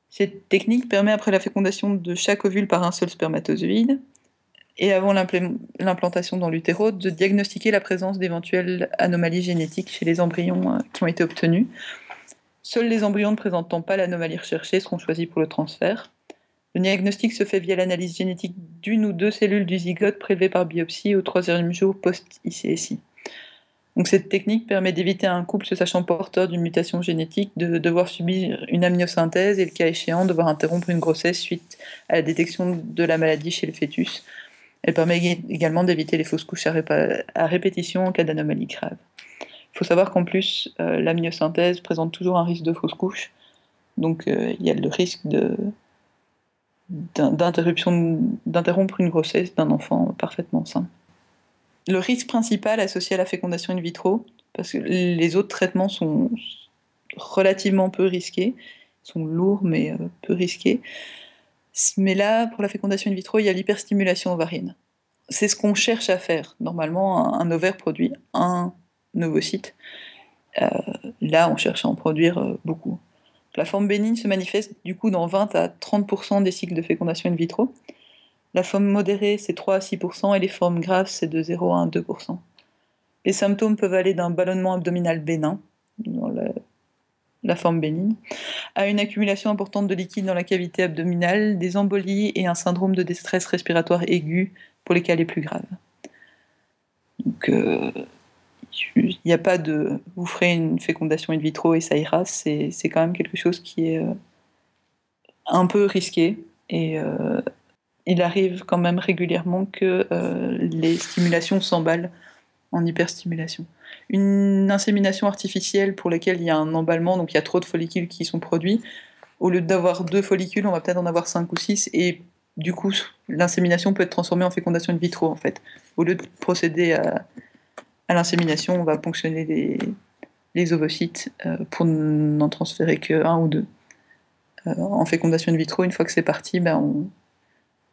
Cette technique permet après la fécondation de chaque ovule par un seul spermatozoïde et avant l'implantation dans l'utéro de diagnostiquer la présence d'éventuelles anomalies génétiques chez les embryons euh, qui ont été obtenus. Seuls les embryons ne présentant pas l'anomalie recherchée seront choisis pour le transfert. Le diagnostic se fait via l'analyse génétique d'une ou deux cellules du zygote prélevées par biopsie au troisième jour post-ICSI. Cette technique permet d'éviter à un couple se sachant porteur d'une mutation génétique de devoir subir une amniosynthèse et le cas échéant devoir interrompre une grossesse suite à la détection de la maladie chez le fœtus. Elle permet également d'éviter les fausses couches à, répétition en cas d'anomalie grave. Il faut savoir qu'en plus, euh, l'amniosynthèse présente toujours un risque de fausse couche. Donc euh, il y a le risque d'interrompre une grossesse d'un enfant parfaitement sain le risque principal associé à la fécondation in vitro, parce que les autres traitements sont relativement peu risqués, sont lourds mais euh, peu risqués. Mais là, pour la fécondation in vitro, il y a l'hyperstimulation ovarienne. C'est ce qu'on cherche à faire. Normalement, un, ovaire produit un ovocyte. Euh, là, on cherche à en produire euh, beaucoup. La forme bénigne se manifeste du coup dans 20 à 30% des cycles de fécondation in vitro. La forme modérée, c'est 3 à 6%, et les formes graves, c'est de 0 à 2%. Les symptômes peuvent aller d'un ballonnement abdominal bénin, dans la, forme bénigne, à une accumulation importante de liquide dans la cavité abdominale, des embolies et un syndrome de déstress respiratoire aigu pour les cas les plus graves. Donc, euh, il n'y a pas de vous ferez une fécondation in vitro et ça ira, c'est quand même quelque chose qui est euh, un peu risqué et, euh, il arrive quand même régulièrement que euh, les stimulations s'emballent en hyperstimulation. Une insémination artificielle pour laquelle il y a un emballement, donc il y a trop de follicules qui sont produits, au lieu d'avoir deux follicules, on va peut-être en avoir cinq ou six, et du coup, l'insémination peut être transformée en fécondation in vitro, en fait. Au lieu de procéder à, l'insémination, on va ponctionner les, ovocytes euh, pour n'en transférer qu'un ou deux. Euh, en fécondation in vitro, une fois que c'est parti, ben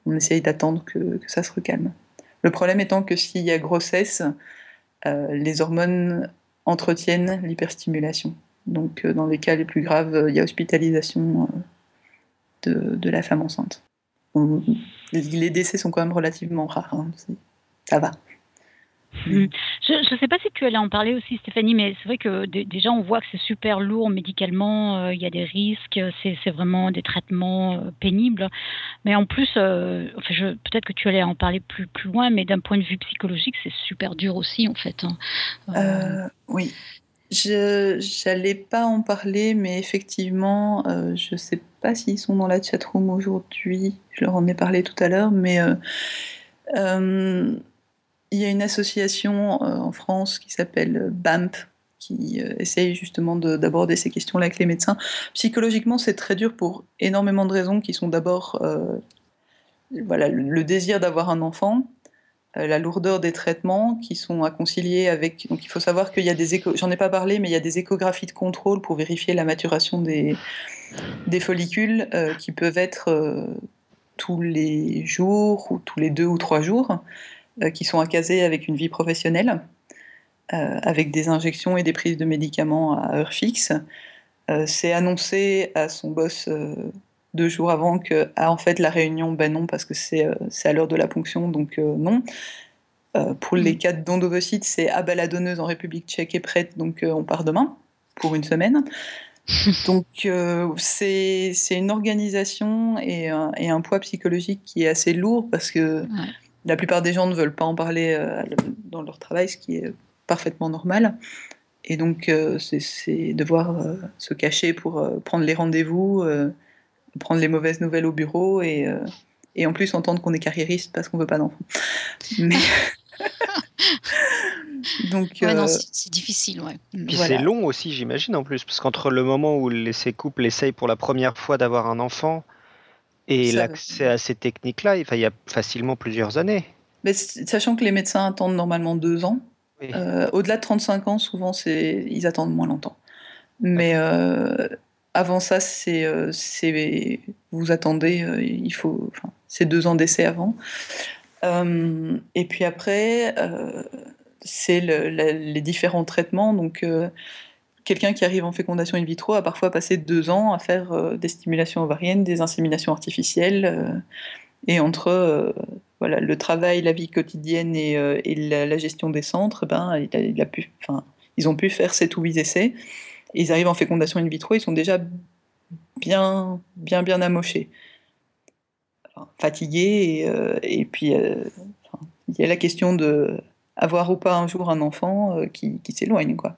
on, essaye d'attendre que, ça se recalme. Le problème étant que s'il y a grossesse, euh, les hormones entretiennent l'hyperstimulation. Donc dans les cas les plus graves, il y a hospitalisation de, la femme enceinte. les décès sont quand même relativement rares. Hein. Ça va. Mm. Je ne sais pas si tu allais en parler aussi, Stéphanie, mais c'est vrai que déjà, on voit que c'est super lourd médicalement, euh, il y a des risques, c'est vraiment des traitements euh, pénibles. Mais en plus, euh, enfin, peut-être que tu allais en parler plus, plus loin, mais d'un point de vue psychologique, c'est super dur aussi, en fait. Hein. oui. Je n'allais pas en parler, mais effectivement, je ne sais pas s'ils sont dans la chatroom aujourd'hui. Je leur en ai parlé tout à l'heure, mais il y a une association en France qui s'appelle BAMP, qui essaye justement d'aborder ces questions-là avec les médecins. Psychologiquement, c'est très dur pour énormément de raisons qui sont d'abord voilà, le désir d'avoir un enfant, euh, la lourdeur des traitements qui sont à concilier avec. Donc il faut savoir qu'il y a des j'en ai pas parlé, mais il y a des échographies de contrôle pour vérifier la maturation des, des follicules euh, qui peuvent être euh, tous les jours ou tous les deux ou trois jours, qui sont caser avec une vie professionnelle, avec des injections et des prises de médicaments à heure fixe. C'est annoncé à son boss deux jours avant que, ah, en fait, la réunion, ben non, parce que c'est euh, à l'heure de la ponction, donc euh, non. Euh, pour les mm. cas de don c'est ah ben la donneuse en République tchèque est prête, donc on part demain pour une semaine. donc c'est une organisation et un, poids psychologique qui est assez lourd parce que la plupart des gens ne veulent pas en parler dans leur travail, ce qui est parfaitement normal. Et donc c'est devoir se cacher pour prendre les rendez-vous prendre les mauvaises nouvelles au bureau et, euh, et en plus entendre qu'on est carriériste parce qu'on veut pas d'enfants. Mais... Donc, ouais, euh, c'est difficile, ouais. Puis c'est long aussi, j'imagine, en plus, parce qu'entre le moment où ces couples essayent pour la première fois d'avoir un enfant et l'accès à ces techniques-là, il y a facilement plusieurs années. Mais sachant que les médecins attendent normalement deux ans, euh, au-delà de 35 ans, souvent, ils attendent moins longtemps. Mais avant ça, c'est euh, vous attendez, euh, il faut, c'est deux ans d'essai avant. Euh, et puis après, c'est les différents traitements. Donc, quelqu'un qui arrive en fécondation in vitro a parfois passé deux ans à faire des stimulations ovariennes, des inséminations artificielles. et entre voilà, le travail, la vie quotidienne et, la, gestion des centres, ben, ils ont pu faire ces ou huit essais ils arrivent en fécondation in vitro, ils sont déjà bien, bien, bien amochés. fatigués, et, euh, et puis euh, il y a la question de avoir ou pas un jour un enfant euh, qui, qui s'éloigne, quoi.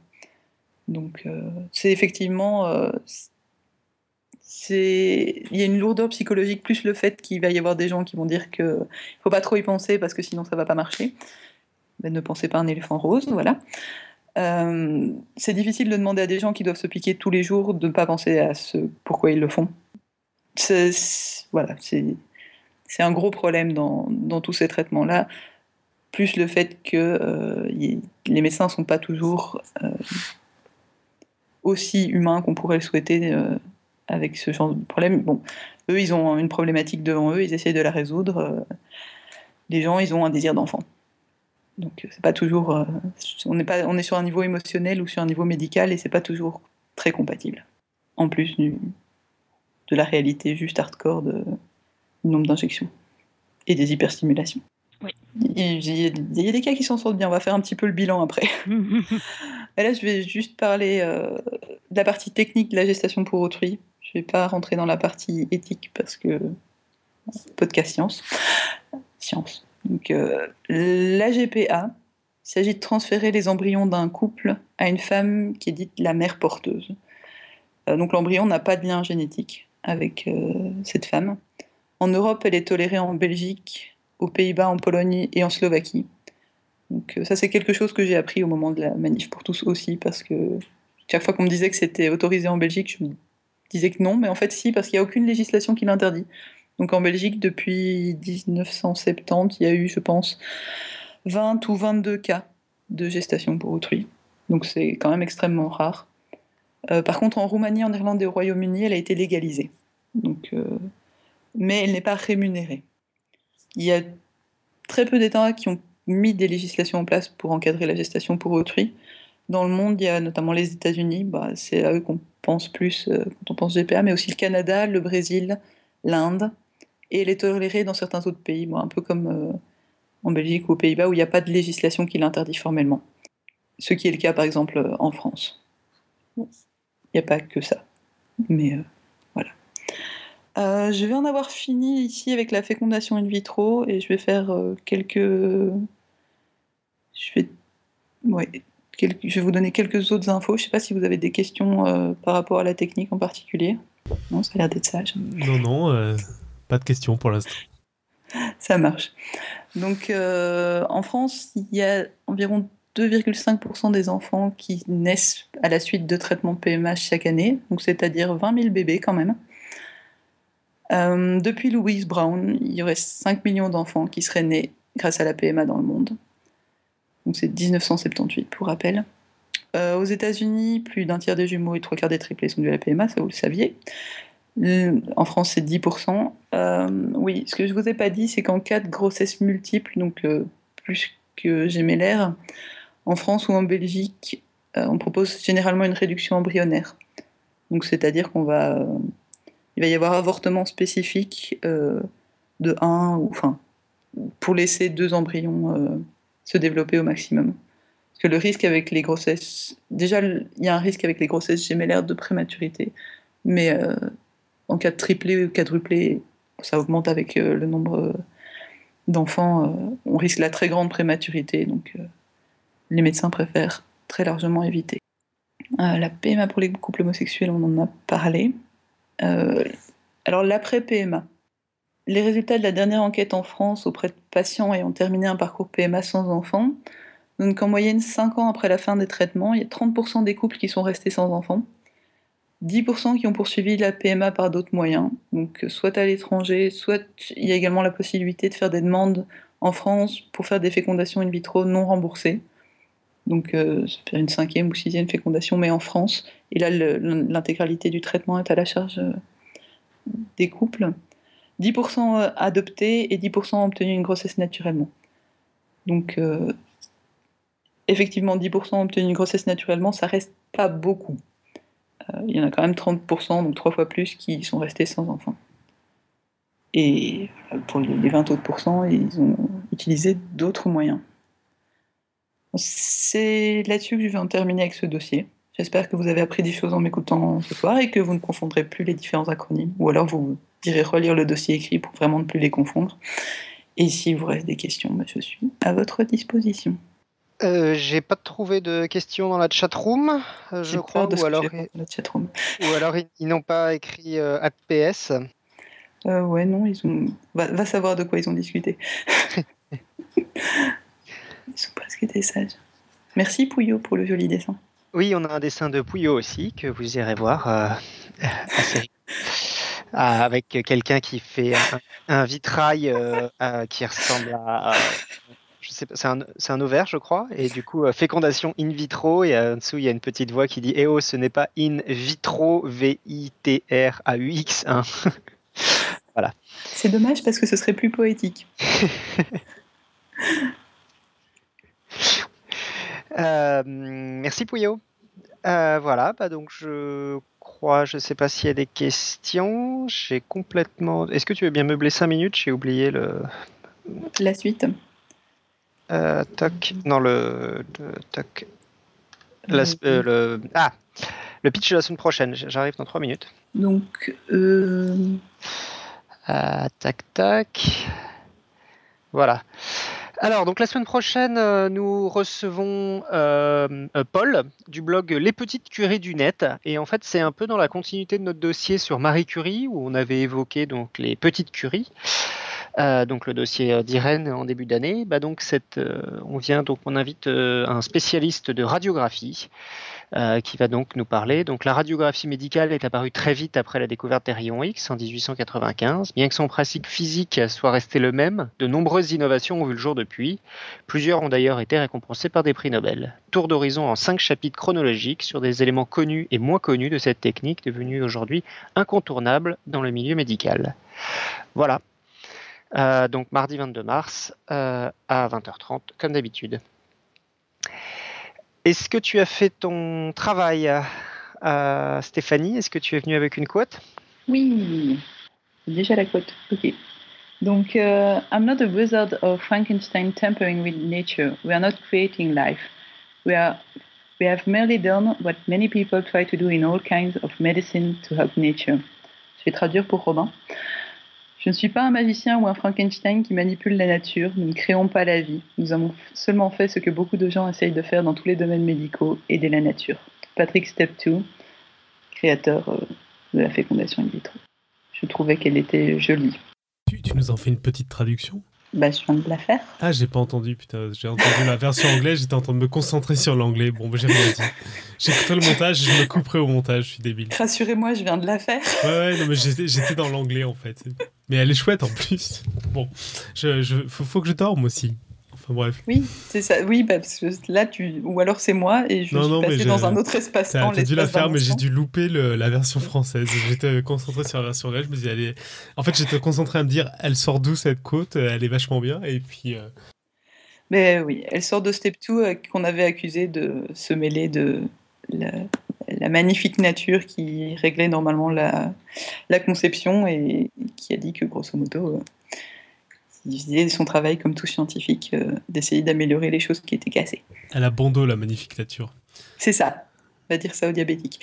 Donc c'est effectivement c'est il y a une lourdeur psychologique plus le fait qu'il va y avoir des gens qui vont dire que faut pas trop y penser parce que sinon ça va pas marcher. Mais ne pensez pas à un éléphant rose, voilà. Euh, c'est difficile de demander à des gens qui doivent se piquer tous les jours de ne pas penser à ce pourquoi ils le font. C'est, voilà, c'est, un gros problème dans, dans tous ces traitements-là, plus le fait que euh, les médecins ne sont pas toujours euh, aussi humains qu'on pourrait le souhaiter avec ce genre de problème. Bon, eux, ils ont une problématique devant eux, ils essayent de la résoudre. les gens, ils ont un désir d'enfant. Donc euh, c'est pas toujours, euh, on est pas, on est sur un niveau émotionnel ou sur un niveau médical et c'est pas toujours très compatible. En plus du, de la réalité juste hardcore de, du nombre d'injections et des hyperstimulations. Oui. Il, y a, des cas qui s'en sortent bien. On va faire un petit peu le bilan après. là, je vais juste parler euh, de la partie technique de la gestation pour autrui. Je vais pas rentrer dans la partie éthique parce que podcast science. Science. Donc, euh, l'AGPA, il s'agit de transférer les embryons d'un couple à une femme qui est dite la mère porteuse. Euh, donc l'embryon n'a pas de lien génétique avec euh, cette femme. En Europe, elle est tolérée en Belgique, aux Pays-Bas, en Pologne et en Slovaquie. Donc ça, c'est quelque chose que j'ai appris au moment de la manif pour tous aussi, parce que chaque fois qu'on me disait que c'était autorisé en Belgique, je me disais que non, mais en fait si, parce qu'il n'y a aucune législation qui l'interdit. Donc en Belgique, depuis 1970, il y a eu, je pense, 20 ou 22 cas de gestation pour autrui. Donc c'est quand même extrêmement rare. Euh, par contre, en Roumanie, en Irlande et au Royaume-Uni, elle a été légalisée. Donc, euh, mais elle n'est pas rémunérée. Il y a très peu d'États qui ont mis des législations en place pour encadrer la gestation pour autrui. Dans le monde, il y a notamment les États-Unis, bah, c'est à eux qu'on pense plus euh, quand on pense GPA, mais aussi le Canada, le Brésil, l'Inde, et elle est tolérée dans certains autres pays, un peu comme euh, en Belgique ou aux Pays-Bas, où il n'y a pas de législation qui l'interdit formellement. Ce qui est le cas, par exemple, euh, en France. Il n'y a pas que ça. Mais euh. Je vais en avoir fini ici avec la fécondation in vitro et je vais faire quelques. Je vais. Ouais. je vais vous donner quelques autres infos. Je ne sais pas si vous avez des questions euh, par rapport à la technique en particulier. Non, ça a l'air d'être sage. Non, non, euh, pas de questions pour l'instant. ça marche. Donc, euh, en France, il y a environ 2,5% des enfants qui naissent à la suite de traitements PMH chaque année, donc c'est-à-dire 20 000 bébés quand même. Depuis Louise Brown, il y aurait 5 millions d'enfants qui seraient nés grâce à la PMA dans le monde. Donc c'est 1978 pour rappel. Euh, aux États-Unis, plus d'un tiers des jumeaux et trois quarts des triplés sont dus à la PMA, ça vous le saviez. En France, c'est 10%. Euh, oui, ce que je vous ai pas dit, c'est qu'en cas de grossesse multiple, donc euh, plus que gémellaire, en France ou en Belgique, on propose généralement une réduction embryonnaire. Donc c'est-à-dire qu'on va, il va y avoir avortement spécifique de 1 ou enfin pour laisser deux embryons se développer au maximum. Parce que le risque avec les grossesses, déjà il y a un risque avec les grossesses gémellaires de prématurité, mais euh, en cas de triplé ou quadruplé, ça augmente avec euh, le nombre d'enfants. Euh, on risque la très grande prématurité, donc les médecins préfèrent très largement éviter. la PMA pour les couples homosexuels, on en a parlé. Alors l'après-PMA, les résultats de la dernière enquête en France auprès de patients ayant terminé un parcours PMA sans enfants donnent qu'en moyenne 5 ans après la fin des traitements, il y a 30% des couples qui sont restés sans enfants, 10% qui ont poursuivi la PMA par d'autres moyens, donc soit à l'étranger, soit il y a également la possibilité de faire des demandes en France pour faire des fécondations in vitro non remboursées. Donc, euh, faire une cinquième ou sixième fécondation, mais en France. Et là, l'intégralité du traitement est à la charge euh, des couples. 10% euh, adoptés et 10% ont obtenu une grossesse naturellement. Donc, euh, effectivement, 10% ont obtenu une grossesse naturellement, ça reste pas beaucoup. Il y en a quand même 30%, donc trois fois plus, qui sont restés sans enfants. Et pour les 20 autres ils ont utilisé d'autres moyens. C'est là-dessus que je vais en terminer avec ce dossier. J'espère que vous avez appris des choses en m'écoutant ce soir et que vous ne confondrez plus les différents acronymes, ou alors vous direz relire le dossier écrit pour vraiment ne plus les confondre. Et si vous reste des questions, bah, je suis à votre disposition. Euh, j'ai pas trouvé de questions dans la chatroom, euh, je crois, ou alors, la chatroom. ou alors ils, n'ont pas écrit euh, APS. Euh, ouais, non, ils ont. Va, savoir de quoi ils ont discuté. ils sont presque été sages. Merci Pouillot pour le joli dessin. Oui, on a un dessin de Pouillot aussi que vous irez voir. avec quelqu'un qui fait un, vitrail euh, qui ressemble à, je sais pas, c'est un, un, ovaire, je crois, et du coup, euh, fécondation in vitro, et en dessous, il y a une petite voix qui dit Eh oh, ce n'est pas in vitro, V-I-T-R-A-U-X. Hein. voilà. C'est dommage parce que ce serait plus poétique. Euh, merci Pouillot. voilà, bah donc je je ne sais pas s'il y a des questions. J'ai complètement. Est-ce que tu veux bien meubler 5 minutes? J'ai oublié le. La suite. Euh, toc. Non, le. toc. Euh, le... Ah Le pitch de la semaine prochaine. J'arrive dans 3 minutes. Donc. Euh... tac, tac. Voilà. Alors, donc la semaine prochaine, euh, nous recevons euh, euh, Paul du blog Les Petites Curies du Net. Et en fait, c'est un peu dans la continuité de notre dossier sur Marie Curie, où on avait évoqué donc les petites curies. donc le dossier d'Irène en début d'année. Bah donc on vient donc on invite un spécialiste de radiographie euh, qui va donc nous parler. Donc la radiographie médicale est apparue très vite après la découverte des rayons X en 1895. Bien que son principe physique soit resté le même, de nombreuses innovations ont vu le jour depuis. Plusieurs ont d'ailleurs été récompensées par des prix Nobel. Tour d'horizon en cinq chapitres chronologiques sur des éléments connus et moins connus de cette technique devenue aujourd'hui incontournable dans le milieu médical. Voilà. Euh, donc mardi 22 mars euh, à 20h30 comme d'habitude. Est-ce que tu as fait ton travail, Stéphanie? Est-ce que tu es venue avec une quote? Oui, déjà la quote. Ok. Donc, uh, I'm not a wizard of Frankenstein tampering with nature. We are not creating life. We are we have merely done what many people try to do in all kinds of medicine to help nature. Je vais traduire pour Robin. Je ne suis pas un magicien ou un Frankenstein qui manipule la nature. Nous ne créons pas la vie. Nous avons seulement fait ce que beaucoup de gens essayent de faire dans tous les domaines médicaux, aider la nature. Patrick Step 2, créateur euh, de la fécondation in vitro. Je trouvais qu'elle était jolie. Tu, tu nous en fais une petite traduction? Bah, je viens de la faire. Ah, j'ai pas entendu, putain. J'ai entendu la version anglaise, j'étais en train de me concentrer sur l'anglais. Bon, bah, j'ai rien dit. J'écoutais le montage, je me couperai au montage, je suis débile. Rassurez-moi, je viens de la faire. Ouais, ouais, non, mais j'étais dans l'anglais en fait. Mais elle est chouette en plus. Bon, je, je faut, que je dorme aussi. Enfin bref. Oui, c'est ça. Oui, bah, parce que là, tu. Ou alors c'est moi et je suis passé dans un autre espace-temps. T'as dû la faire, mais j'ai dû louper la version française. J'étais concentré sur la version là. Je me. En fait, j'étais concentré à me dire, elle sort d'où cette côte? Elle est vachement bien. Et puis. Euh, mais oui, elle sort de Step 2 euh, qu'on avait accusé de se mêler de la, magnifique nature qui réglait normalement la, la, conception et qui a dit que grosso modo, euh, il faisait son travail comme tout scientifique, euh, d'essayer d'améliorer les choses qui étaient cassées. Elle a bon dos, la magnifique nature. C'est ça, on va dire ça aux diabétiques.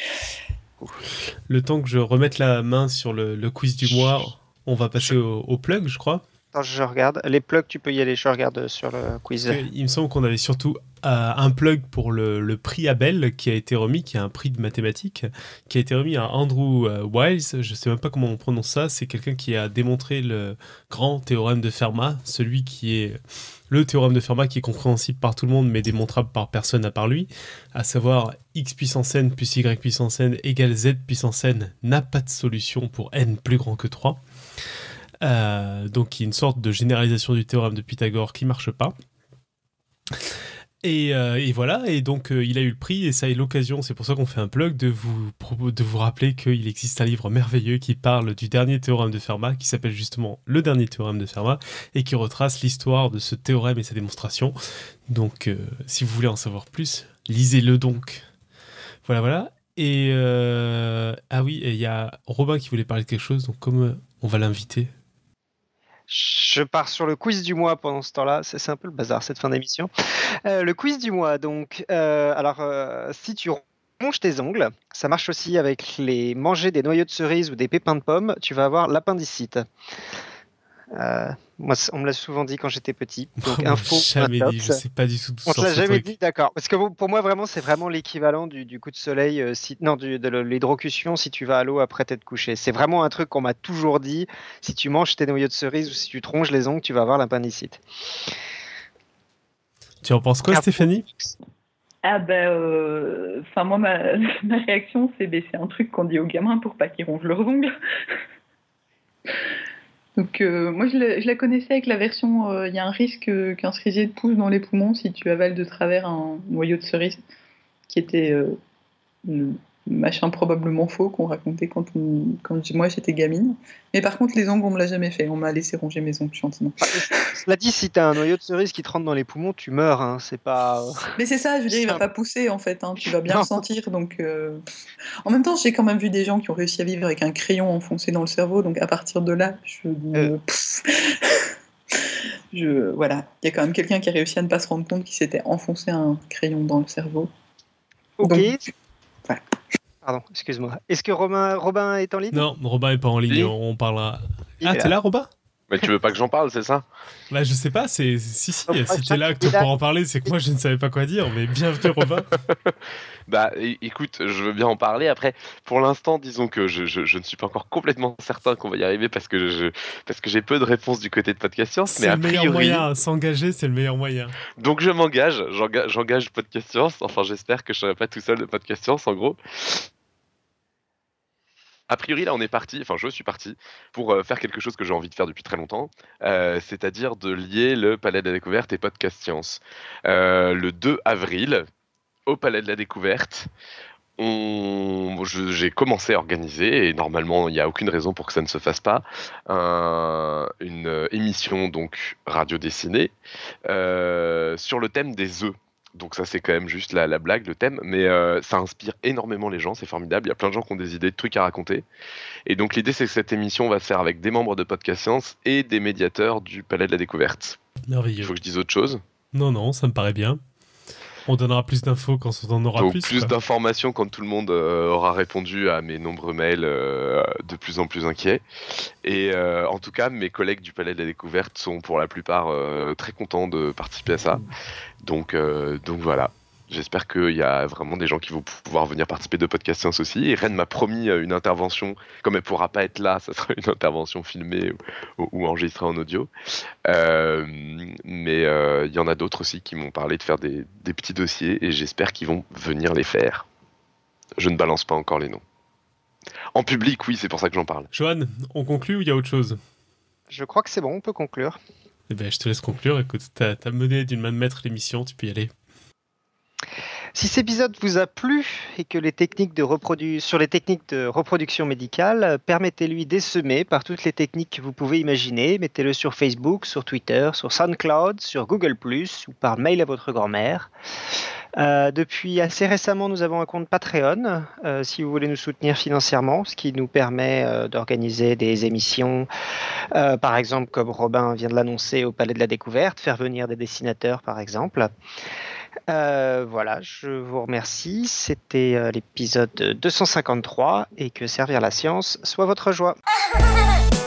Le temps que je remette la main sur le, quiz du mois, on va passer au plug, je crois. Attends, je regarde. Les plugs, tu peux y aller. Je regarde sur le quiz. Il me semble qu'on avait surtout euh, un plug pour le, prix Abel qui a été remis, qui est un prix de mathématiques, qui a été remis à Andrew euh, Wiles. Je ne sais même pas comment on prononce ça. C'est quelqu'un qui a démontré le grand théorème de Fermat, celui qui est le théorème de Fermat qui est compréhensible par tout le monde mais démontrable par personne à part lui, à savoir x puissance n plus y puissance n égale z puissance n n'a pas de solution pour n plus grand que 3. Euh, donc y a une sorte de généralisation du théorème de Pythagore qui marche pas. Et, euh, voilà, et donc euh, il a eu le prix, et ça est l'occasion, c'est pour ça qu'on fait un plug, de vous, de vous rappeler qu'il existe un livre merveilleux qui parle du dernier théorème de Fermat, qui s'appelle justement Le dernier théorème de Fermat, et qui retrace l'histoire de ce théorème et sa démonstration. Donc si vous voulez en savoir plus, lisez-le donc. Voilà, voilà. Et ah oui, il y a Robin qui voulait parler de quelque chose, donc comme on va l'inviter, je pars sur le quiz du mois pendant ce temps-là. C'est un peu le bazar cette fin d'émission. Euh, le quiz du mois, donc. Euh, alors, euh, si tu ronges tes ongles, ça marche aussi avec les manger des noyaux de cerise ou des pépins de pommes, tu vas avoir l'appendicite. Euh, moi, on me l'a souvent dit quand j'étais petit. Donc, info. jamais dit, je sais pas du tout. On te l'a jamais dit, d'accord. Parce que pour moi, vraiment, c'est vraiment l'équivalent du, coup de soleil, euh, si, non, de l'hydrocution si tu vas à l'eau après t'être couché. C'est vraiment un truc qu'on m'a toujours dit. Si tu manges tes noyaux de cerise ou si tu tronches les ongles, tu vas avoir l'appendicite. Tu en penses quoi, Stéphanie? Ah ben, euh, enfin moi ma, réaction c'est ben, c'est un truc qu'on dit aux gamins pour pas qu'ils rongent leurs ongles. Donc euh, moi je la, connaissais avec la version euh, il y a un risque qu'un cerisier te pousse dans les poumons si tu avales de travers un noyau de cerise qui était euh, machin probablement faux qu'on racontait quand, quand moi j'étais gamine. Mais par contre, les ongles, on me l'a jamais fait. On m'a laissé ronger mes ongles gentiment. Ah, cela dit, si t'as un noyau de cerise qui te rentre dans les poumons, tu meurs. Hein. C'est pas. Mais c'est ça, je veux dire, il va pas pousser en fait. Hein. Tu vas bien le sentir. Donc, euh, en même temps, j'ai quand même vu des gens qui ont réussi à vivre avec un crayon enfoncé dans le cerveau. Donc, à partir de là, je. Euh. je... Voilà, il y a quand même quelqu'un qui a réussi à ne pas se rendre compte qu'il s'était enfoncé un crayon dans le cerveau. Ok. Pardon, excuse-moi. Est-ce que Robin, Robin est en ligne? Non, Robin est pas en ligne. On parlera. Ah, t'es là, Robin? Mais tu veux pas que j'en parle, c'est ça? Bah je sais pas, c'est si si, si t'es là que pour en parler, c'est que moi je ne savais pas quoi dire, mais bienvenue Robin. bah écoute, je veux bien en parler. Après, pour l'instant, disons que je, je, ne suis pas encore complètement certain qu'on va y arriver parce que je parce que j'ai peu de réponses du côté de Podcast Science. C'est le meilleur moyen, s'engager, c'est le meilleur moyen. Donc je m'engage, j'engage Podcast Science. Enfin, j'espère que je serai pas tout seul de Podcast Science, en gros a priori, là, on est parti, enfin, je suis parti pour euh, faire quelque chose que j'ai envie de faire depuis très longtemps, euh, c'est-à-dire de lier le Palais de la Découverte et Podcast Science. Euh, le 2 avril, au Palais de la Découverte, j'ai commencé à organiser, et normalement, il n'y a aucune raison pour que ça ne se fasse pas, une émission donc radio dessinée sur le thème des œufs. Donc ça c'est quand même juste la, blague, le thème, mais euh, ça inspire énormément les gens, c'est formidable. Il y a plein de gens qui ont des idées, de trucs à raconter. Et donc l'idée c'est que cette émission va se faire avec des membres de Podcast Science et des médiateurs du Palais de la Découverte. Merveilleux. Il faut que je dise autre chose? Non, non, ça me paraît bien. On donnera plus d'infos quand on en aura Donc, plus. plus d'informations quand tout le monde euh, aura répondu à mes nombreux mails euh, de plus en plus inquiets. Et euh, en tout cas, mes collègues du Palais de la Découverte sont pour la plupart très contents de participer à ça. Donc, donc voilà. J'espère qu'il y a vraiment des gens qui vont pouvoir venir participer de Podcast Science aussi. Et Rennes m'a promis euh, une intervention. Comme elle pourra pas être là, ça sera une intervention filmée ou, ou enregistrée en audio. Euh, mais euh, il y en a d'autres aussi qui m'ont parlé de faire des, des petits dossiers et j'espère qu'ils vont venir les faire. Je ne balance pas encore les noms. En public, oui, c'est pour ça que j'en parle. Johan, on conclut ou il y a autre chose? Je crois que c'est bon, on peut conclure. Eh ben, je te laisse conclure. Écoute, t'as as mené d'une main de maître l'émission, tu peux y aller. Si cet épisode vous a plu et que les techniques de sur les techniques de reproduction médicale, permettez-lui d'essaimer par toutes les techniques que vous pouvez imaginer. Mettez-le sur Facebook, sur Twitter, sur SoundCloud, sur Google ⁇ ou par mail à votre grand-mère. Euh, depuis assez récemment, nous avons un compte Patreon, euh, si vous voulez nous soutenir financièrement, ce qui nous permet euh, d'organiser des émissions, par exemple, comme Robin vient de l'annoncer au Palais de la Découverte, faire venir des dessinateurs, par exemple. Euh, voilà, je vous remercie. C'était euh, l'épisode 253 et que servir la science soit votre joie.